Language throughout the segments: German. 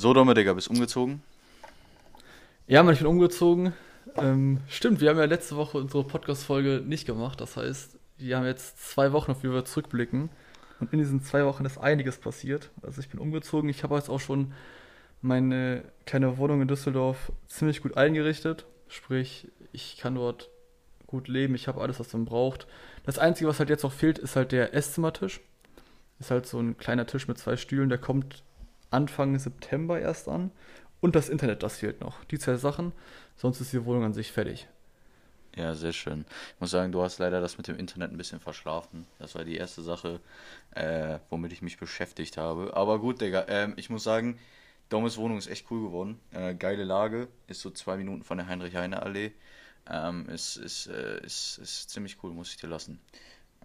So, Domme, Digga, bist umgezogen? Ja, man, ich bin umgezogen. Ähm, stimmt, wir haben ja letzte Woche unsere Podcast-Folge nicht gemacht. Das heißt, wir haben jetzt zwei Wochen, auf die wir zurückblicken. Und in diesen zwei Wochen ist einiges passiert. Also ich bin umgezogen. Ich habe jetzt auch schon meine kleine Wohnung in Düsseldorf ziemlich gut eingerichtet. Sprich, ich kann dort gut leben. Ich habe alles, was man braucht. Das Einzige, was halt jetzt noch fehlt, ist halt der Esszimmertisch. Ist halt so ein kleiner Tisch mit zwei Stühlen. Der kommt Anfang September erst an. Und das Internet, das fehlt noch. Die zwei Sachen. Sonst ist die Wohnung an sich fertig. Ja, sehr schön. Ich muss sagen, du hast leider das mit dem Internet ein bisschen verschlafen. Das war die erste Sache, äh, womit ich mich beschäftigt habe. Aber gut, Digga, ähm, ich muss sagen, Domes Wohnung ist echt cool geworden. Äh, geile Lage, ist so zwei Minuten von der Heinrich-Heine-Allee. Ähm, ist, ist, äh, ist, ist ziemlich cool, muss ich dir lassen.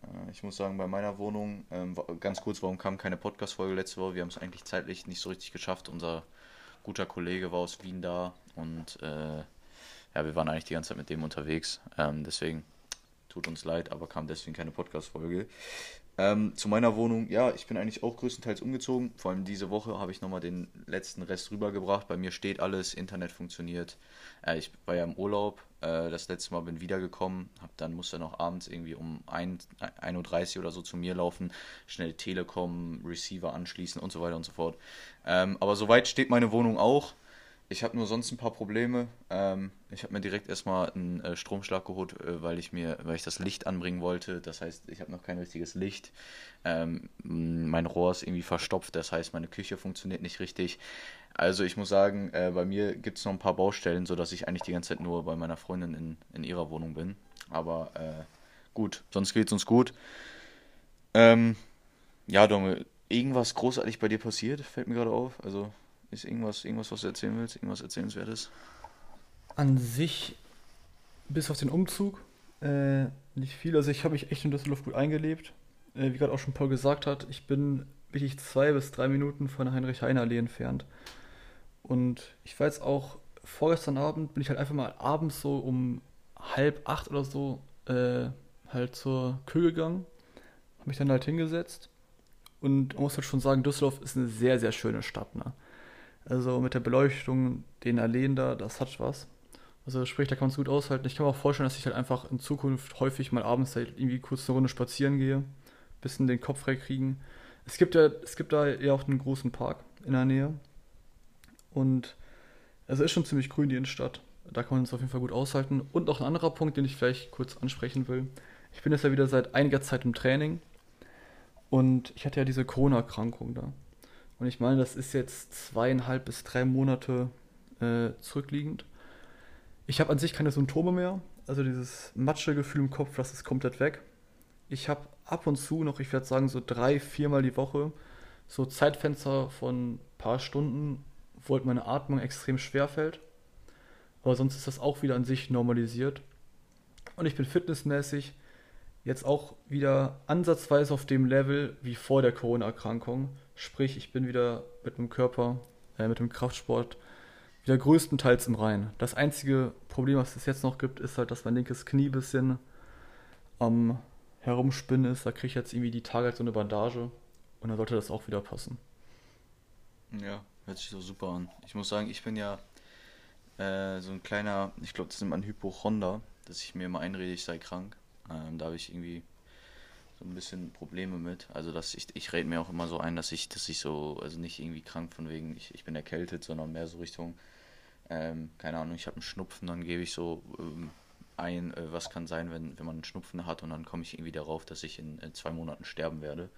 Äh, ich muss sagen, bei meiner Wohnung, ähm, ganz kurz, warum kam keine Podcast-Folge letzte Woche? Wir haben es eigentlich zeitlich nicht so richtig geschafft. Unser guter Kollege war aus Wien da und äh, ja, wir waren eigentlich die ganze Zeit mit dem unterwegs. Ähm, deswegen tut uns leid, aber kam deswegen keine Podcast-Folge. Ähm, zu meiner Wohnung, ja, ich bin eigentlich auch größtenteils umgezogen. Vor allem diese Woche habe ich nochmal den letzten Rest rübergebracht. Bei mir steht alles, Internet funktioniert. Äh, ich war ja im Urlaub, äh, das letzte Mal bin wiedergekommen, hab dann musste noch abends irgendwie um 1.30 Uhr oder so zu mir laufen, schnell Telekom, Receiver anschließen und so weiter und so fort. Ähm, aber soweit steht meine Wohnung auch. Ich habe nur sonst ein paar Probleme. Ähm, ich habe mir direkt erstmal einen äh, Stromschlag geholt, äh, weil ich mir, weil ich das Licht anbringen wollte. Das heißt, ich habe noch kein richtiges Licht. Ähm, mein Rohr ist irgendwie verstopft, das heißt, meine Küche funktioniert nicht richtig. Also ich muss sagen, äh, bei mir gibt es noch ein paar Baustellen, sodass ich eigentlich die ganze Zeit nur bei meiner Freundin in, in ihrer Wohnung bin. Aber äh, gut, sonst geht es uns gut. Ähm, ja, Domme, irgendwas großartig bei dir passiert, fällt mir gerade auf. Also ist irgendwas, irgendwas, was du erzählen willst? Irgendwas Erzählenswertes? An sich, bis auf den Umzug, äh, nicht viel. Also ich habe mich echt in Düsseldorf gut eingelebt. Äh, wie gerade auch schon Paul gesagt hat, ich bin wirklich zwei bis drei Minuten von der Heinrich-Heine-Allee entfernt. Und ich war jetzt auch, vorgestern Abend bin ich halt einfach mal abends so um halb acht oder so äh, halt zur Kühe gegangen. Habe mich dann halt hingesetzt. Und man muss halt schon sagen, Düsseldorf ist eine sehr, sehr schöne Stadt. Ne? Also mit der Beleuchtung, den Alleen da, das hat was. Also sprich, da kann man es gut aushalten. Ich kann mir auch vorstellen, dass ich halt einfach in Zukunft häufig mal abends halt irgendwie kurz eine Runde spazieren gehe, bisschen den Kopf frei kriegen. Es gibt ja, es gibt da ja auch einen großen Park in der Nähe. Und es ist schon ziemlich grün, die Innenstadt. Da kann man es auf jeden Fall gut aushalten. Und noch ein anderer Punkt, den ich vielleicht kurz ansprechen will. Ich bin jetzt ja wieder seit einiger Zeit im Training. Und ich hatte ja diese Corona-Erkrankung da. Und ich meine, das ist jetzt zweieinhalb bis drei Monate äh, zurückliegend. Ich habe an sich keine Symptome mehr. Also dieses Matschegefühl im Kopf, das ist komplett weg. Ich habe ab und zu noch, ich werde sagen, so drei, viermal die Woche so Zeitfenster von ein paar Stunden, wo halt meine Atmung extrem schwer fällt. Aber sonst ist das auch wieder an sich normalisiert. Und ich bin fitnessmäßig jetzt auch wieder ansatzweise auf dem Level wie vor der Corona-Erkrankung. Sprich, ich bin wieder mit dem Körper, äh, mit dem Kraftsport wieder größtenteils im Rein. Das einzige Problem, was es jetzt noch gibt, ist halt, dass mein linkes Knie ein bisschen am Herumspinnen ist. Da kriege ich jetzt irgendwie die Tage halt so eine Bandage und dann sollte das auch wieder passen. Ja, hört sich so super an. Ich muss sagen, ich bin ja äh, so ein kleiner, ich glaube, das nennt man Hypochonder, dass ich mir immer einrede, ich sei krank. Ähm, da habe ich irgendwie so ein bisschen Probleme mit. Also dass ich, ich rede mir auch immer so ein, dass ich, dass ich so, also nicht irgendwie krank von wegen, ich, ich bin erkältet, sondern mehr so Richtung, ähm, keine Ahnung, ich habe einen Schnupfen, dann gebe ich so ähm, ein, äh, was kann sein, wenn, wenn man einen Schnupfen hat und dann komme ich irgendwie darauf, dass ich in, in zwei Monaten sterben werde.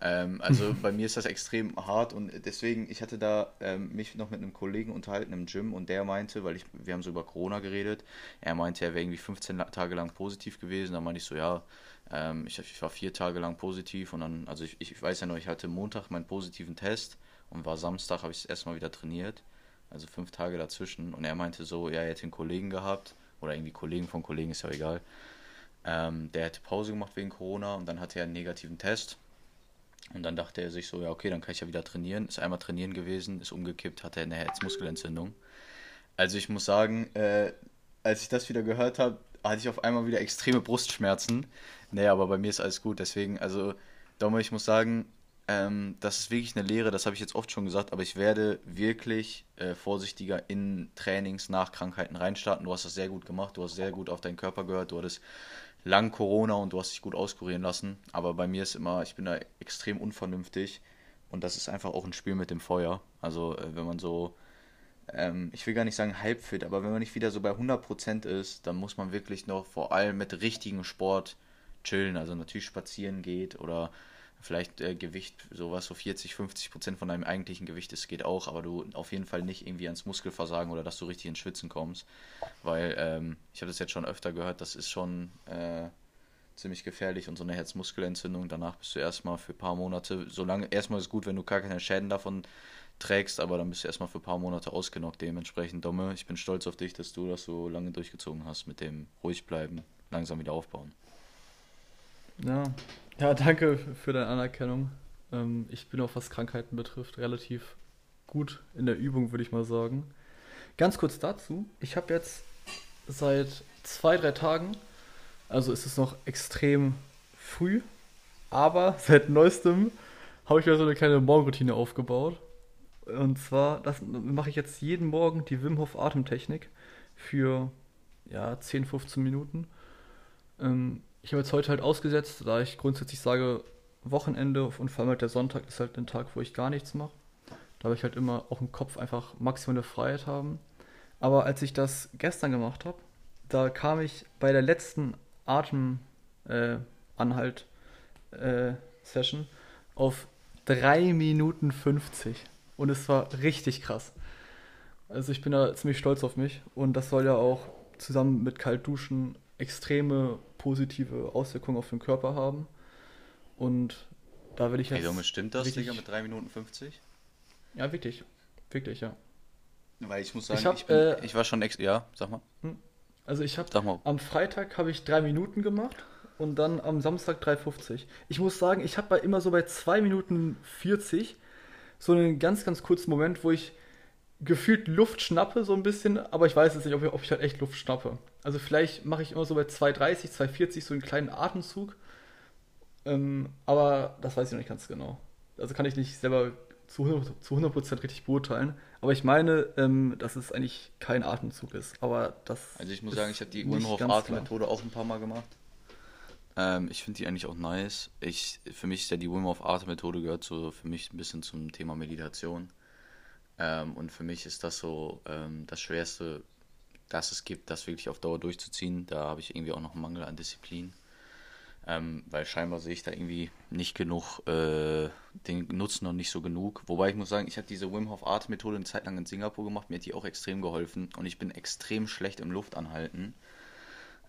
Ähm, also bei mir ist das extrem hart und deswegen, ich hatte da ähm, mich noch mit einem Kollegen unterhalten im Gym und der meinte, weil ich, wir haben so über Corona geredet, er meinte, er wäre irgendwie 15 Tage lang positiv gewesen, da meinte ich so, ja, ähm, ich, ich, war vier Tage lang positiv und dann, also ich, ich weiß ja noch, ich hatte Montag meinen positiven Test und war Samstag, habe ich das erstmal wieder trainiert, also fünf Tage dazwischen und er meinte so, ja, er hätte einen Kollegen gehabt, oder irgendwie Kollegen von Kollegen, ist ja egal. Ähm, der hätte Pause gemacht wegen Corona und dann hatte er einen negativen Test. Und dann dachte er sich so, ja, okay, dann kann ich ja wieder trainieren. Ist einmal trainieren gewesen, ist umgekippt, hatte eine Herzmuskelentzündung. Also ich muss sagen, äh, als ich das wieder gehört habe, hatte ich auf einmal wieder extreme Brustschmerzen. Nee, aber bei mir ist alles gut. Deswegen, also, Daumen, ich muss sagen, ähm, das ist wirklich eine Lehre, das habe ich jetzt oft schon gesagt, aber ich werde wirklich äh, vorsichtiger in Trainings nach Krankheiten reinstarten. Du hast das sehr gut gemacht, du hast sehr gut auf deinen Körper gehört, du hattest lang Corona und du hast dich gut auskurieren lassen. Aber bei mir ist immer, ich bin da extrem unvernünftig und das ist einfach auch ein Spiel mit dem Feuer. Also äh, wenn man so, ähm, ich will gar nicht sagen halbfit, aber wenn man nicht wieder so bei 100% ist, dann muss man wirklich noch vor allem mit richtigem Sport chillen. Also natürlich spazieren geht oder vielleicht äh, Gewicht, sowas so 40, 50 Prozent von deinem eigentlichen Gewicht ist, geht auch, aber du auf jeden Fall nicht irgendwie ans Muskelversagen oder dass du richtig ins Schwitzen kommst, weil ähm, ich habe das jetzt schon öfter gehört, das ist schon äh, ziemlich gefährlich und so eine Herzmuskelentzündung, danach bist du erstmal für ein paar Monate, solange, erstmal ist gut, wenn du gar keine Schäden davon trägst, aber dann bist du erstmal für ein paar Monate ausgenockt, dementsprechend Domme, ich bin stolz auf dich, dass du das so lange durchgezogen hast mit dem ruhig bleiben, langsam wieder aufbauen. Ja, ja, danke für deine Anerkennung. Ähm, ich bin auch, was Krankheiten betrifft, relativ gut in der Übung, würde ich mal sagen. Ganz kurz dazu, ich habe jetzt seit zwei, drei Tagen, also ist es noch extrem früh, aber seit neuestem habe ich mir so eine kleine Morgenroutine aufgebaut. Und zwar, mache ich jetzt jeden Morgen die Wim Hof Atemtechnik für ja, 10, 15 Minuten. Ähm, ich habe jetzt heute halt ausgesetzt, da ich grundsätzlich sage, Wochenende und vor allem halt der Sonntag ist halt ein Tag, wo ich gar nichts mache. Da habe ich halt immer auch im Kopf einfach maximale Freiheit haben. Aber als ich das gestern gemacht habe, da kam ich bei der letzten Atemanhalt äh, äh, auf 3 Minuten 50. Und es war richtig krass. Also ich bin da ziemlich stolz auf mich. Und das soll ja auch zusammen mit Kaltduschen extreme positive Auswirkungen auf den Körper haben. Und da will ich jetzt. Hey, stimmt das, Digga, mit 3 Minuten 50? Ja, wirklich. Wirklich, ja. Weil ich muss sagen, ich, hab, ich, bin, äh, ich war schon ex. Ja, sag mal. Hm. Also ich habe am Freitag habe ich 3 Minuten gemacht und dann am Samstag 3,50. Ich muss sagen, ich habe immer so bei 2 Minuten 40 so einen ganz, ganz kurzen Moment, wo ich gefühlt Luft schnappe, so ein bisschen, aber ich weiß jetzt nicht, ob ich, ob ich halt echt Luft schnappe. Also vielleicht mache ich immer so bei 2,30, 2,40 so einen kleinen Atemzug. Ähm, aber das weiß ich noch nicht ganz genau. Also kann ich nicht selber zu 100%, zu 100 richtig beurteilen. Aber ich meine, ähm, dass es eigentlich kein Atemzug ist. Aber das. Also ich muss sagen, ich habe die Wim Hof Atemmethode auch ein paar Mal gemacht. Ähm, ich finde die eigentlich auch nice. Ich, für mich ist ja die Wim Hof Atemmethode gehört so für mich ein bisschen zum Thema Meditation. Ähm, und für mich ist das so ähm, das Schwerste, das es gibt, das wirklich auf Dauer durchzuziehen. Da habe ich irgendwie auch noch einen Mangel an Disziplin. Ähm, weil scheinbar sehe ich da irgendwie nicht genug, äh, den Nutzen noch nicht so genug. Wobei ich muss sagen, ich habe diese Wim Hof Art Methode eine Zeit lang in Singapur gemacht, mir hat die auch extrem geholfen und ich bin extrem schlecht im Luftanhalten.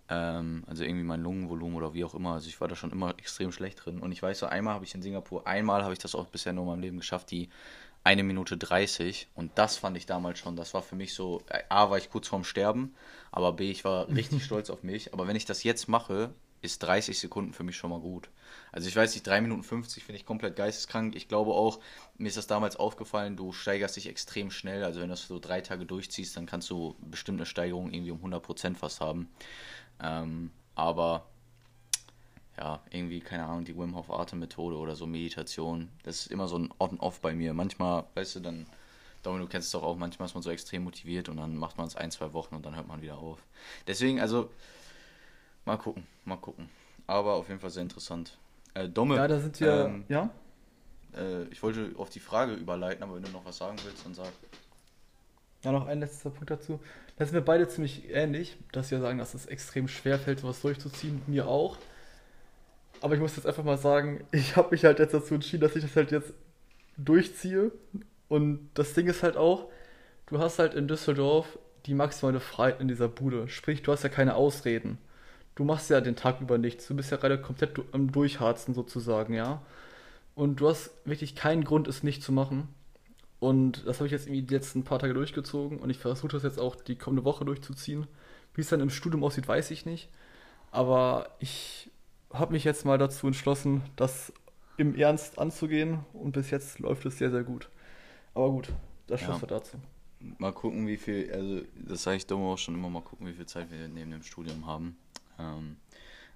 Ähm, also irgendwie mein Lungenvolumen oder wie auch immer. Also ich war da schon immer extrem schlecht drin. Und ich weiß so, einmal habe ich in Singapur, einmal habe ich das auch bisher nur in meinem Leben geschafft, die eine Minute 30 und das fand ich damals schon, das war für mich so, A, war ich kurz vorm Sterben, aber B, ich war richtig stolz auf mich, aber wenn ich das jetzt mache, ist 30 Sekunden für mich schon mal gut. Also ich weiß nicht, 3 Minuten 50 finde ich komplett geisteskrank. Ich glaube auch, mir ist das damals aufgefallen, du steigerst dich extrem schnell. Also wenn du das so drei Tage durchziehst, dann kannst du bestimmte Steigerung irgendwie um 100% fast haben. Ähm, aber ja, irgendwie, keine Ahnung, die Wim Hof Atemmethode oder so Meditation. Das ist immer so ein On-Off bei mir. Manchmal, weißt du, dann, Domin, du kennst es doch auch, manchmal ist man so extrem motiviert und dann macht man es ein, zwei Wochen und dann hört man wieder auf. Deswegen, also, mal gucken, mal gucken. Aber auf jeden Fall sehr interessant. Äh, Domme. Ja, da sind wir, ähm, ja? Äh, ich wollte auf die Frage überleiten, aber wenn du noch was sagen willst, dann sag. Ja, noch ein letzter Punkt dazu. Da sind wir beide ziemlich ähnlich, dass wir sagen, dass es extrem schwer fällt, sowas durchzuziehen. Mir auch. Aber ich muss jetzt einfach mal sagen, ich habe mich halt jetzt dazu entschieden, dass ich das halt jetzt durchziehe. Und das Ding ist halt auch, du hast halt in Düsseldorf die maximale Freiheit in dieser Bude. Sprich, du hast ja keine Ausreden. Du machst ja den Tag über nichts. Du bist ja gerade komplett am Durchharzen sozusagen, ja. Und du hast wirklich keinen Grund, es nicht zu machen. Und das habe ich jetzt irgendwie die letzten paar Tage durchgezogen und ich versuche das jetzt auch die kommende Woche durchzuziehen. Wie es dann im Studium aussieht, weiß ich nicht. Aber ich habe mich jetzt mal dazu entschlossen, das im Ernst anzugehen und bis jetzt läuft es sehr, sehr gut. Aber gut, das ja. wir dazu. Mal gucken, wie viel, also das sage ich dumm auch schon immer, mal gucken, wie viel Zeit wir neben dem Studium haben. Ähm,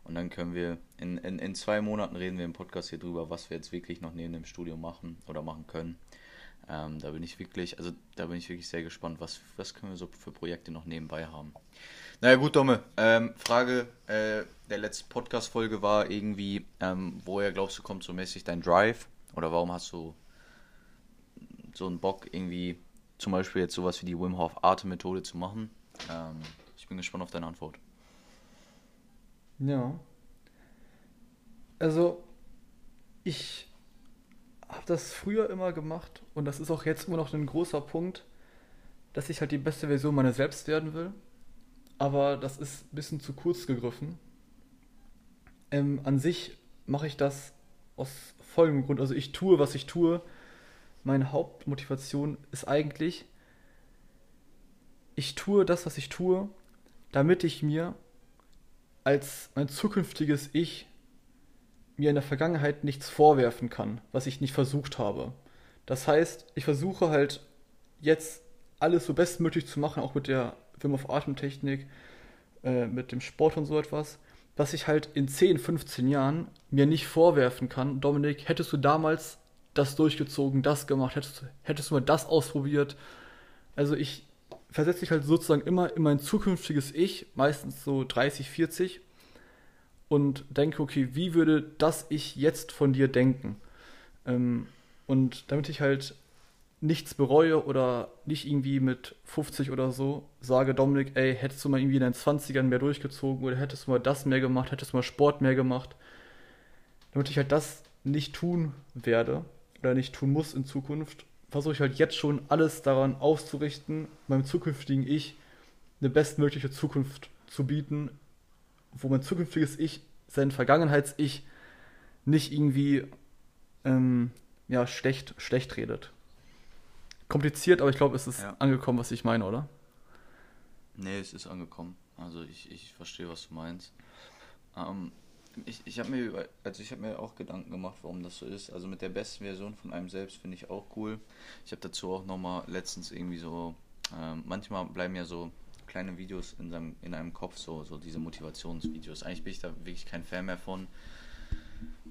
Und dann können wir, in, in, in zwei Monaten reden wir im Podcast hier drüber, was wir jetzt wirklich noch neben dem Studium machen oder machen können. Ähm, da bin ich wirklich, also da bin ich wirklich sehr gespannt, was, was können wir so für Projekte noch nebenbei haben. Naja gut, Domme, ähm, Frage äh, der letzten Podcast-Folge war irgendwie, ähm, woher glaubst du, kommt so mäßig dein Drive? Oder warum hast du so einen Bock, irgendwie zum Beispiel jetzt sowas wie die Wim Hof Atem-Methode zu machen? Ähm, ich bin gespannt auf deine Antwort. Ja. Also, ich habe das früher immer gemacht und das ist auch jetzt immer noch ein großer Punkt, dass ich halt die beste Version meiner selbst werden will. Aber das ist ein bisschen zu kurz gegriffen. Ähm, an sich mache ich das aus folgendem Grund. Also ich tue, was ich tue. Meine Hauptmotivation ist eigentlich, ich tue das, was ich tue, damit ich mir als mein zukünftiges Ich mir in der Vergangenheit nichts vorwerfen kann, was ich nicht versucht habe. Das heißt, ich versuche halt jetzt alles so bestmöglich zu machen, auch mit der Wim of Atemtechnik, äh, mit dem Sport und so etwas, dass ich halt in 10, 15 Jahren mir nicht vorwerfen kann, Dominik, hättest du damals das durchgezogen, das gemacht, hättest, hättest du mal das ausprobiert. Also ich versetze mich halt sozusagen immer in mein zukünftiges Ich, meistens so 30, 40, und denke, okay, wie würde das Ich jetzt von dir denken? Ähm, und damit ich halt nichts bereue oder nicht irgendwie mit 50 oder so sage, Dominik, ey, hättest du mal irgendwie in deinen 20ern mehr durchgezogen oder hättest du mal das mehr gemacht, hättest du mal Sport mehr gemacht, damit ich halt das nicht tun werde oder nicht tun muss in Zukunft, versuche ich halt jetzt schon alles daran auszurichten, meinem zukünftigen Ich eine bestmögliche Zukunft zu bieten, wo mein zukünftiges Ich, sein Vergangenheits-Ich nicht irgendwie ähm, ja, schlecht, schlecht redet kompliziert, aber ich glaube, es ist ja. angekommen, was ich meine, oder? Nee, es ist angekommen. Also ich, ich verstehe, was du meinst. Ähm, ich ich habe mir, also ich mir auch Gedanken gemacht, warum das so ist. Also mit der besten Version von einem selbst finde ich auch cool. Ich habe dazu auch nochmal letztens irgendwie so, ähm, manchmal bleiben ja so kleine Videos in, seinem, in einem Kopf, so, so diese Motivationsvideos. Eigentlich bin ich da wirklich kein Fan mehr von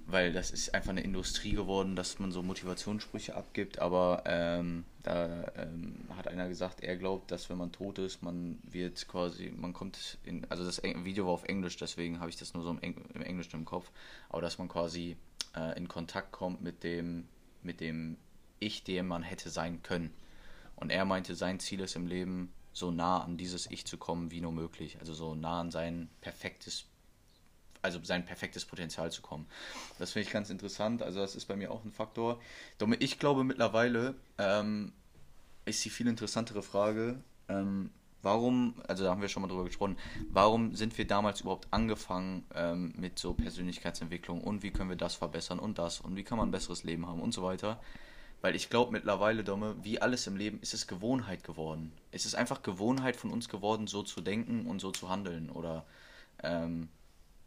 weil das ist einfach eine Industrie geworden, dass man so Motivationssprüche abgibt, aber ähm, da ähm, hat einer gesagt, er glaubt, dass wenn man tot ist, man wird quasi, man kommt in, also das Video war auf Englisch, deswegen habe ich das nur so im, Eng im Englischen im Kopf, aber dass man quasi äh, in Kontakt kommt mit dem, mit dem Ich, dem man hätte sein können. Und er meinte, sein Ziel ist im Leben, so nah an dieses Ich zu kommen wie nur möglich, also so nah an sein perfektes also sein perfektes Potenzial zu kommen. Das finde ich ganz interessant. Also das ist bei mir auch ein Faktor. Ich glaube mittlerweile ähm, ist die viel interessantere Frage, ähm, warum, also da haben wir schon mal drüber gesprochen, warum sind wir damals überhaupt angefangen ähm, mit so Persönlichkeitsentwicklung und wie können wir das verbessern und das und wie kann man ein besseres Leben haben und so weiter. Weil ich glaube mittlerweile, Domme, wie alles im Leben, ist es Gewohnheit geworden. Es ist einfach Gewohnheit von uns geworden, so zu denken und so zu handeln. Oder ähm,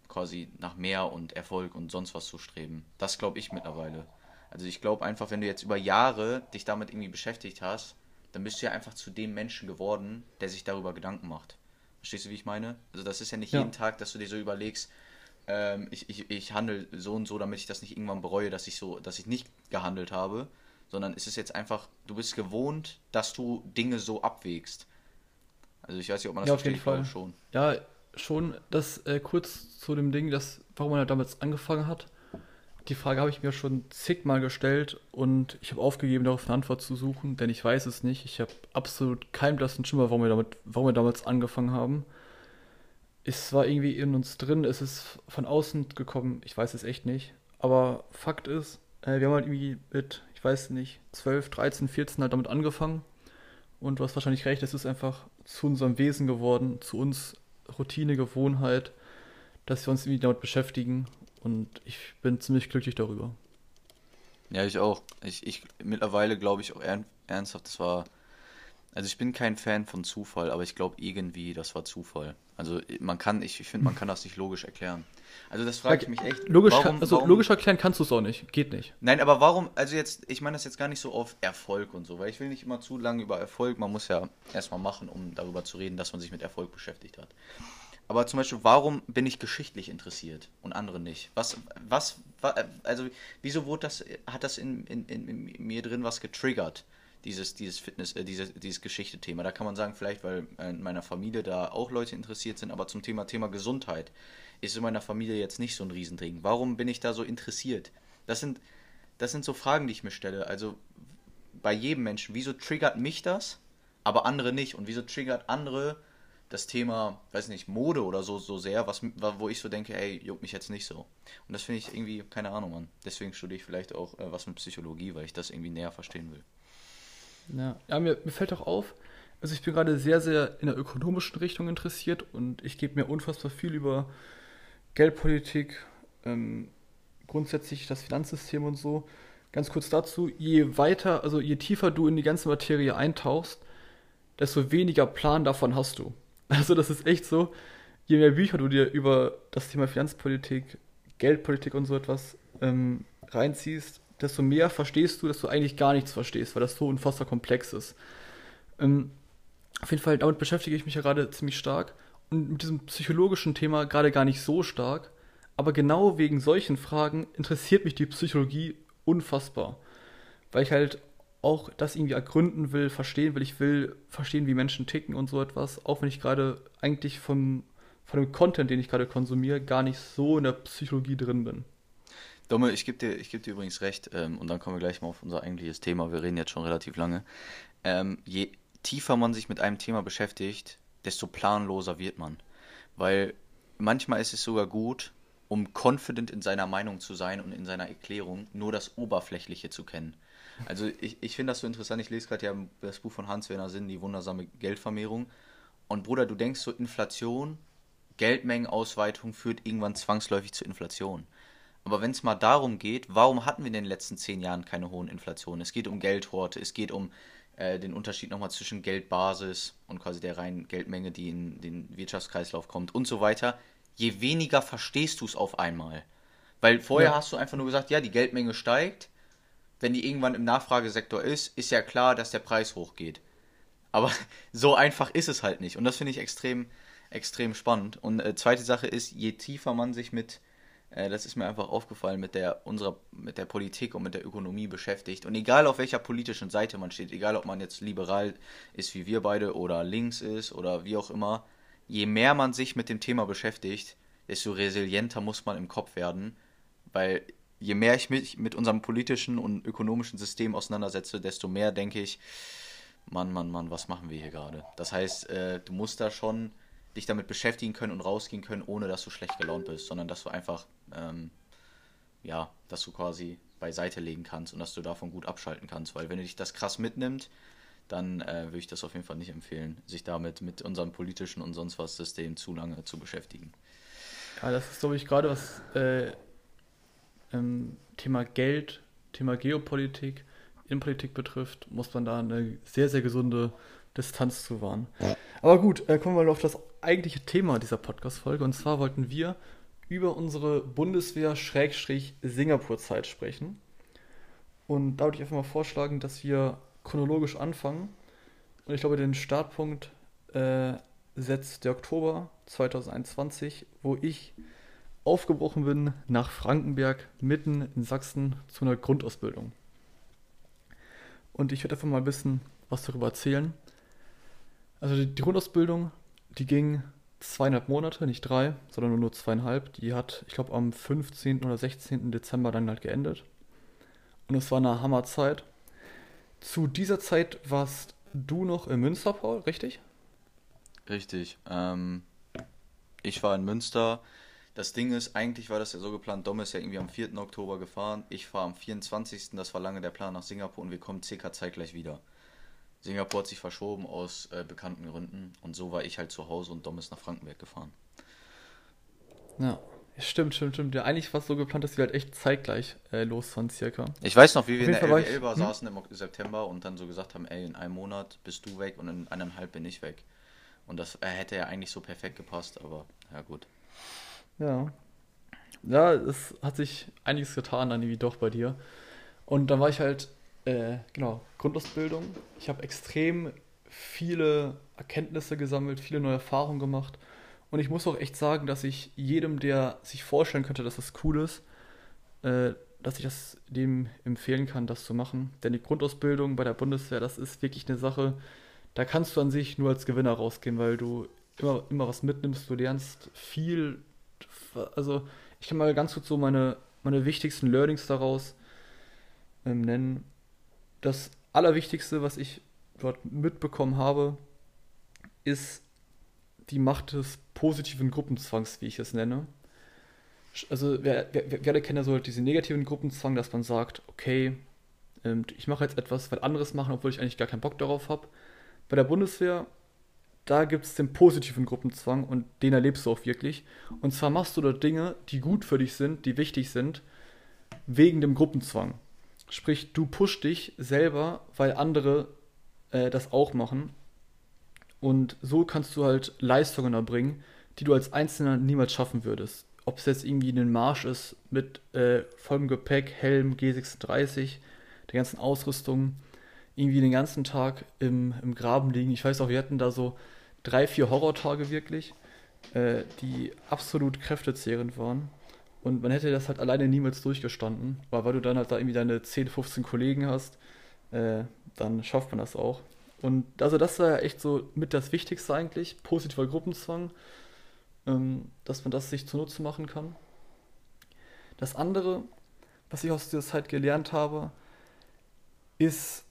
quasi nach mehr und Erfolg und sonst was zu streben. Das glaube ich mittlerweile. Also ich glaube einfach, wenn du jetzt über Jahre dich damit irgendwie beschäftigt hast, dann bist du ja einfach zu dem Menschen geworden, der sich darüber Gedanken macht. Verstehst du, wie ich meine? Also das ist ja nicht ja. jeden Tag, dass du dir so überlegst, ähm, ich, ich, ich handle so und so, damit ich das nicht irgendwann bereue, dass ich so, dass ich nicht gehandelt habe, sondern es ist jetzt einfach, du bist gewohnt, dass du Dinge so abwägst. Also ich weiß nicht, ob man das ja, versteht, auf jeden Fall. schon. Ja, schon das äh, kurz zu dem Ding, das, warum er damals angefangen hat. Die Frage habe ich mir schon zigmal gestellt und ich habe aufgegeben, darauf eine Antwort zu suchen, denn ich weiß es nicht. Ich habe absolut keinen blassen Schimmer, warum wir, damit, warum wir damals angefangen haben. Es war irgendwie in uns drin, es ist von außen gekommen, ich weiß es echt nicht. Aber Fakt ist, äh, wir haben halt irgendwie mit, ich weiß nicht, 12, 13, 14 halt damit angefangen. Und du hast wahrscheinlich recht, es ist einfach zu unserem Wesen geworden, zu uns Routine, Gewohnheit, dass wir uns irgendwie damit beschäftigen und ich bin ziemlich glücklich darüber. Ja, ich auch. Ich, ich mittlerweile glaube ich auch ernsthaft, das war. Also ich bin kein Fan von Zufall, aber ich glaube irgendwie, das war Zufall. Also man kann, ich, ich finde, man kann das nicht logisch erklären. Also das frage ich mich echt. Logisch, warum, kann, also warum, logisch erklären kannst du es auch nicht. Geht nicht. Nein, aber warum, also jetzt, ich meine das jetzt gar nicht so auf Erfolg und so, weil ich will nicht immer zu lange über Erfolg, man muss ja erstmal machen, um darüber zu reden, dass man sich mit Erfolg beschäftigt hat. aber zum Beispiel, warum bin ich geschichtlich interessiert und andere nicht? Was, was, also, wieso wurde das, hat das in, in, in, in mir drin was getriggert? Dieses, dieses Fitness, äh, dieses, dieses Geschichte-Thema. Da kann man sagen, vielleicht, weil in meiner Familie da auch Leute interessiert sind, aber zum Thema Thema Gesundheit ist in meiner Familie jetzt nicht so ein Riesending. Warum bin ich da so interessiert? Das sind, das sind so Fragen, die ich mir stelle. Also bei jedem Menschen, wieso triggert mich das, aber andere nicht? Und wieso triggert andere das Thema, weiß nicht, Mode oder so, so sehr, was, wo ich so denke, ey, juckt mich jetzt nicht so. Und das finde ich irgendwie, keine Ahnung, Mann. Deswegen studiere ich vielleicht auch äh, was mit Psychologie, weil ich das irgendwie näher verstehen will. Ja, ja mir, mir fällt auch auf, also ich bin gerade sehr, sehr in der ökonomischen Richtung interessiert und ich gebe mir unfassbar viel über Geldpolitik, ähm, grundsätzlich das Finanzsystem und so. Ganz kurz dazu, je weiter, also je tiefer du in die ganze Materie eintauchst, desto weniger Plan davon hast du. Also das ist echt so, je mehr Bücher du dir über das Thema Finanzpolitik, Geldpolitik und so etwas ähm, reinziehst, desto mehr verstehst du, dass du eigentlich gar nichts verstehst, weil das so unfassbar komplex ist. Ähm, auf jeden Fall, damit beschäftige ich mich ja gerade ziemlich stark und mit diesem psychologischen Thema gerade gar nicht so stark, aber genau wegen solchen Fragen interessiert mich die Psychologie unfassbar, weil ich halt auch das irgendwie ergründen will, verstehen will. Ich will verstehen, wie Menschen ticken und so etwas, auch wenn ich gerade eigentlich vom, von dem Content, den ich gerade konsumiere, gar nicht so in der Psychologie drin bin. Domme, ich gebe dir, geb dir übrigens recht, ähm, und dann kommen wir gleich mal auf unser eigentliches Thema. Wir reden jetzt schon relativ lange. Ähm, je tiefer man sich mit einem Thema beschäftigt, desto planloser wird man. Weil manchmal ist es sogar gut, um confident in seiner Meinung zu sein und in seiner Erklärung, nur das Oberflächliche zu kennen. Also ich, ich finde das so interessant, ich lese gerade ja das Buch von Hans-Werner Sinn, die wundersame Geldvermehrung. Und Bruder, du denkst so, Inflation, Geldmengenausweitung führt irgendwann zwangsläufig zu Inflation. Aber wenn es mal darum geht, warum hatten wir in den letzten zehn Jahren keine hohen Inflationen? Es geht um Geldhorte, es geht um äh, den Unterschied nochmal zwischen Geldbasis und quasi der reinen Geldmenge, die in den Wirtschaftskreislauf kommt und so weiter. Je weniger verstehst du es auf einmal. Weil vorher ja. hast du einfach nur gesagt, ja, die Geldmenge steigt, wenn die irgendwann im Nachfragesektor ist, ist ja klar, dass der Preis hochgeht. Aber so einfach ist es halt nicht. Und das finde ich extrem, extrem spannend. Und äh, zweite Sache ist, je tiefer man sich mit, das ist mir einfach aufgefallen, mit der, unserer, mit der Politik und mit der Ökonomie beschäftigt. Und egal auf welcher politischen Seite man steht, egal ob man jetzt liberal ist wie wir beide oder links ist oder wie auch immer, je mehr man sich mit dem Thema beschäftigt, desto resilienter muss man im Kopf werden. Weil je mehr ich mich mit unserem politischen und ökonomischen System auseinandersetze, desto mehr denke ich, Mann, Mann, Mann, was machen wir hier gerade? Das heißt, äh, du musst da schon dich damit beschäftigen können und rausgehen können, ohne dass du schlecht gelaunt bist, sondern dass du einfach, ähm, ja, dass du quasi beiseite legen kannst und dass du davon gut abschalten kannst. Weil wenn du dich das krass mitnimmt, dann äh, würde ich das auf jeden Fall nicht empfehlen, sich damit mit unserem politischen und sonst was System zu lange zu beschäftigen. Ja, das ist, glaube ich, gerade was äh, ähm, Thema Geld, Thema Geopolitik, Innenpolitik betrifft, muss man da eine sehr, sehr gesunde Distanz zu wahren. Ja. Aber gut, äh, kommen wir mal auf das eigentliche Thema dieser Podcast-Folge. Und zwar wollten wir über unsere Bundeswehr-Singapur-Zeit sprechen. Und da würde ich einfach mal vorschlagen, dass wir chronologisch anfangen. Und ich glaube, den Startpunkt äh, setzt der Oktober 2021, wo ich aufgebrochen bin nach Frankenberg, mitten in Sachsen, zu einer Grundausbildung. Und ich werde einfach mal bisschen was darüber erzählen. Also die, die Grundausbildung, die ging zweieinhalb Monate, nicht drei, sondern nur zweieinhalb. Die hat, ich glaube, am 15. oder 16. Dezember dann halt geendet. Und es war eine Hammerzeit. Zu dieser Zeit warst du noch in Münster, Paul, richtig? Richtig. Ähm, ich war in Münster. Das Ding ist, eigentlich war das ja so geplant, Dom ist ja irgendwie am 4. Oktober gefahren, ich fahre am 24. Das war lange der Plan nach Singapur und wir kommen circa zeitgleich wieder. Singapur hat sich verschoben aus äh, bekannten Gründen und so war ich halt zu Hause und Dom ist nach Frankenberg gefahren. Ja, stimmt, stimmt, stimmt. Ja, eigentlich war es so geplant, dass wir halt echt zeitgleich äh, losfahren, circa. Ich weiß noch, wie wir in der LBL hm? saßen im September und dann so gesagt haben, ey, in einem Monat bist du weg und in eineinhalb bin ich weg. Und das äh, hätte ja eigentlich so perfekt gepasst, aber ja gut. Ja. Ja, es hat sich einiges getan dann irgendwie doch bei dir. Und dann war ich halt, äh, genau, Grundausbildung. Ich habe extrem viele Erkenntnisse gesammelt, viele neue Erfahrungen gemacht. Und ich muss auch echt sagen, dass ich jedem, der sich vorstellen könnte, dass das cool ist, äh, dass ich das dem empfehlen kann, das zu machen. Denn die Grundausbildung bei der Bundeswehr, das ist wirklich eine Sache, da kannst du an sich nur als Gewinner rausgehen, weil du immer, immer was mitnimmst, du lernst viel. Also ich kann mal ganz kurz so meine, meine wichtigsten Learnings daraus ähm, nennen. Das Allerwichtigste, was ich dort mitbekommen habe, ist die Macht des positiven Gruppenzwangs, wie ich es nenne. Also wir, wir, wir alle kennen ja so diesen negativen Gruppenzwang, dass man sagt, okay, ähm, ich mache jetzt etwas, weil anderes machen, obwohl ich eigentlich gar keinen Bock darauf habe. Bei der Bundeswehr, da gibt es den positiven Gruppenzwang und den erlebst du auch wirklich. Und zwar machst du dort Dinge, die gut für dich sind, die wichtig sind, wegen dem Gruppenzwang. Sprich, du pushst dich selber, weil andere äh, das auch machen. Und so kannst du halt Leistungen erbringen, die du als Einzelner niemals schaffen würdest. Ob es jetzt irgendwie ein Marsch ist mit äh, vollem Gepäck, Helm, G36, der ganzen Ausrüstung, irgendwie den ganzen Tag im, im Graben liegen. Ich weiß auch, wir hatten da so drei, vier Horrortage wirklich, äh, die absolut kräftezehrend waren. Und man hätte das halt alleine niemals durchgestanden, weil, weil du dann halt da irgendwie deine 10, 15 Kollegen hast, äh, dann schafft man das auch. Und also das war ja echt so mit das Wichtigste eigentlich, positiver Gruppenzwang, ähm, dass man das sich zunutze machen kann. Das andere, was ich aus dieser Zeit gelernt habe, ist,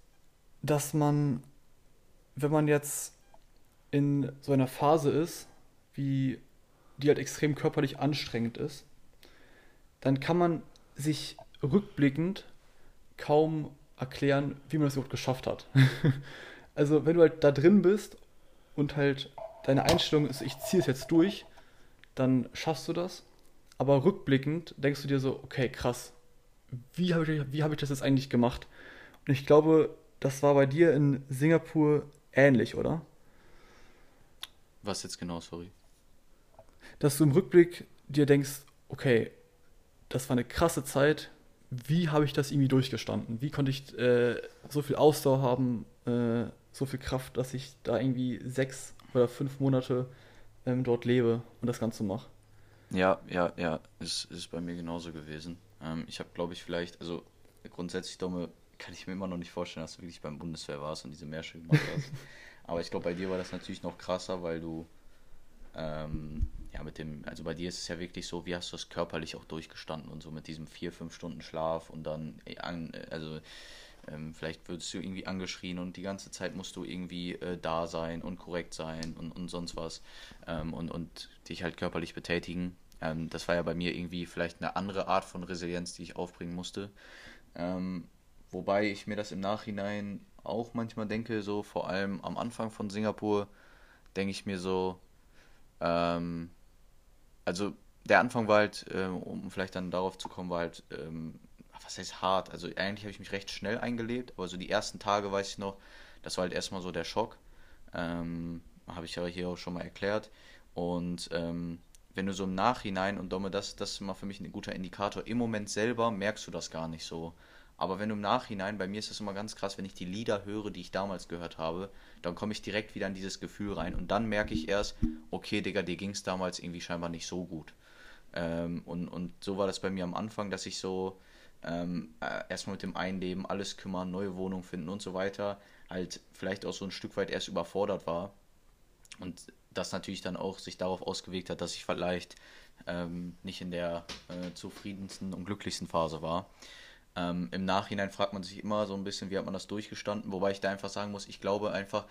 dass man, wenn man jetzt in so einer Phase ist, wie die halt extrem körperlich anstrengend ist, dann kann man sich rückblickend kaum erklären, wie man das überhaupt geschafft hat. also wenn du halt da drin bist und halt deine Einstellung ist, ich ziehe es jetzt durch, dann schaffst du das. Aber rückblickend denkst du dir so, okay, krass, wie habe ich, hab ich das jetzt eigentlich gemacht? Und ich glaube, das war bei dir in Singapur ähnlich, oder? Was jetzt genau, sorry? Dass du im Rückblick dir denkst, okay, das war eine krasse Zeit, wie habe ich das irgendwie durchgestanden? Wie konnte ich äh, so viel Ausdauer haben, äh, so viel Kraft, dass ich da irgendwie sechs oder fünf Monate ähm, dort lebe und das Ganze mache? Ja, ja, ja, ist, ist bei mir genauso gewesen. Ähm, ich habe, glaube ich, vielleicht, also grundsätzlich, Domme, kann ich mir immer noch nicht vorstellen, dass du wirklich beim Bundeswehr warst und diese Märsche gemacht hast. Aber ich glaube, bei dir war das natürlich noch krasser, weil du ähm, ja, mit dem, also bei dir ist es ja wirklich so, wie hast du es körperlich auch durchgestanden und so mit diesem vier, fünf Stunden Schlaf und dann, äh, also ähm, vielleicht würdest du irgendwie angeschrien und die ganze Zeit musst du irgendwie äh, da sein und korrekt sein und, und sonst was ähm, und, und dich halt körperlich betätigen. Ähm, das war ja bei mir irgendwie vielleicht eine andere Art von Resilienz, die ich aufbringen musste. Ähm, wobei ich mir das im Nachhinein auch manchmal denke, so vor allem am Anfang von Singapur, denke ich mir so, ähm, also der Anfang war halt, äh, um vielleicht dann darauf zu kommen, war halt, ähm, was heißt hart? Also eigentlich habe ich mich recht schnell eingelebt, aber so die ersten Tage weiß ich noch, das war halt erstmal so der Schock. Ähm, habe ich ja hier auch schon mal erklärt. Und ähm, wenn du so im Nachhinein, und Domme, das, das ist immer für mich ein guter Indikator, im Moment selber merkst du das gar nicht so. Aber wenn du im Nachhinein, bei mir ist das immer ganz krass, wenn ich die Lieder höre, die ich damals gehört habe, dann komme ich direkt wieder in dieses Gefühl rein. Und dann merke ich erst, okay, Digga, dir ging es damals irgendwie scheinbar nicht so gut. Ähm, und, und so war das bei mir am Anfang, dass ich so ähm, äh, erstmal mit dem Einleben, alles kümmern, neue Wohnung finden und so weiter, halt vielleicht auch so ein Stück weit erst überfordert war. Und das natürlich dann auch sich darauf ausgewirkt hat, dass ich vielleicht ähm, nicht in der äh, zufriedensten und glücklichsten Phase war. Ähm, Im Nachhinein fragt man sich immer so ein bisschen, wie hat man das durchgestanden, wobei ich da einfach sagen muss, ich glaube einfach,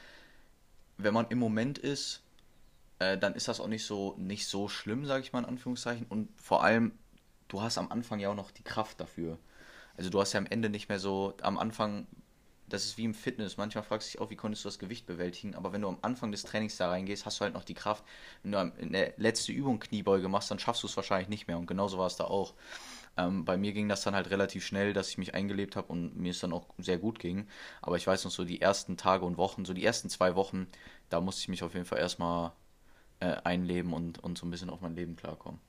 wenn man im Moment ist, äh, dann ist das auch nicht so, nicht so schlimm, sage ich mal in Anführungszeichen. Und vor allem, du hast am Anfang ja auch noch die Kraft dafür. Also du hast ja am Ende nicht mehr so, am Anfang, das ist wie im Fitness. Manchmal fragst du dich auch, wie konntest du das Gewicht bewältigen. Aber wenn du am Anfang des Trainings da reingehst, hast du halt noch die Kraft. Wenn du in der letzte Übung Kniebeuge machst, dann schaffst du es wahrscheinlich nicht mehr. Und genauso war es da auch. Ähm, bei mir ging das dann halt relativ schnell, dass ich mich eingelebt habe und mir es dann auch sehr gut ging. Aber ich weiß noch so die ersten Tage und Wochen, so die ersten zwei Wochen, da musste ich mich auf jeden Fall erstmal äh, einleben und, und so ein bisschen auf mein Leben klarkommen.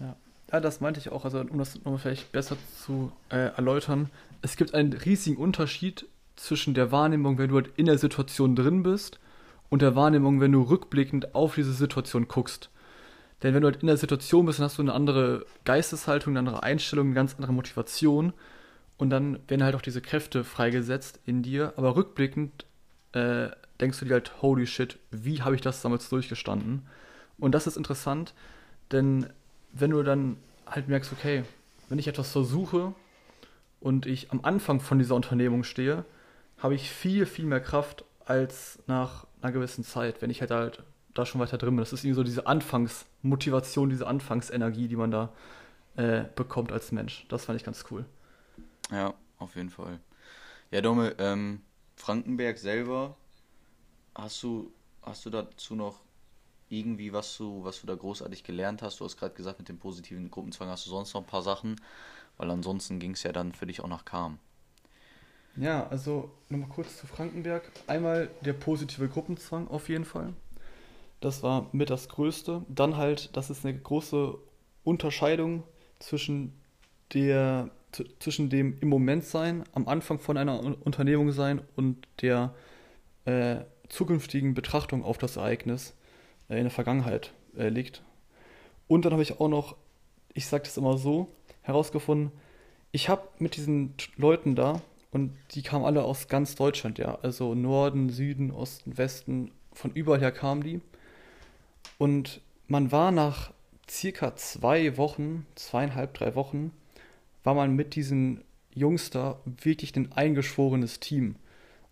Ja. Ja, das meinte ich auch. Also, um das nochmal vielleicht besser zu äh, erläutern, es gibt einen riesigen Unterschied zwischen der Wahrnehmung, wenn du halt in der Situation drin bist und der Wahrnehmung, wenn du rückblickend auf diese Situation guckst. Denn wenn du halt in der Situation bist, dann hast du eine andere Geisteshaltung, eine andere Einstellung, eine ganz andere Motivation. Und dann werden halt auch diese Kräfte freigesetzt in dir. Aber rückblickend äh, denkst du dir halt, holy shit, wie habe ich das damals durchgestanden? Und das ist interessant, denn wenn du dann halt merkst, okay, wenn ich etwas versuche und ich am Anfang von dieser Unternehmung stehe, habe ich viel, viel mehr Kraft als nach einer gewissen Zeit, wenn ich halt halt da schon weiter drin bin. Das ist irgendwie so diese Anfangsmotivation, diese Anfangsenergie, die man da äh, bekommt als Mensch. Das fand ich ganz cool. Ja, auf jeden Fall. Ja, Dome, ähm, Frankenberg selber, hast du, hast du dazu noch irgendwie, was du, was du da großartig gelernt hast? Du hast gerade gesagt, mit dem positiven Gruppenzwang hast du sonst noch ein paar Sachen, weil ansonsten ging es ja dann für dich auch nach Kam. Ja, also nochmal kurz zu Frankenberg. Einmal der positive Gruppenzwang auf jeden Fall. Das war mit das Größte. Dann halt, das ist eine große Unterscheidung zwischen der zwischen dem im Moment sein, am Anfang von einer Unternehmung sein und der äh, zukünftigen Betrachtung auf das Ereignis äh, in der Vergangenheit äh, liegt. Und dann habe ich auch noch, ich sage das immer so, herausgefunden, ich habe mit diesen Leuten da, und die kamen alle aus ganz Deutschland, ja, also Norden, Süden, Osten, Westen, von überall her kamen die. Und man war nach circa zwei Wochen, zweieinhalb, drei Wochen, war man mit diesen Jungs da wirklich ein eingeschworenes Team.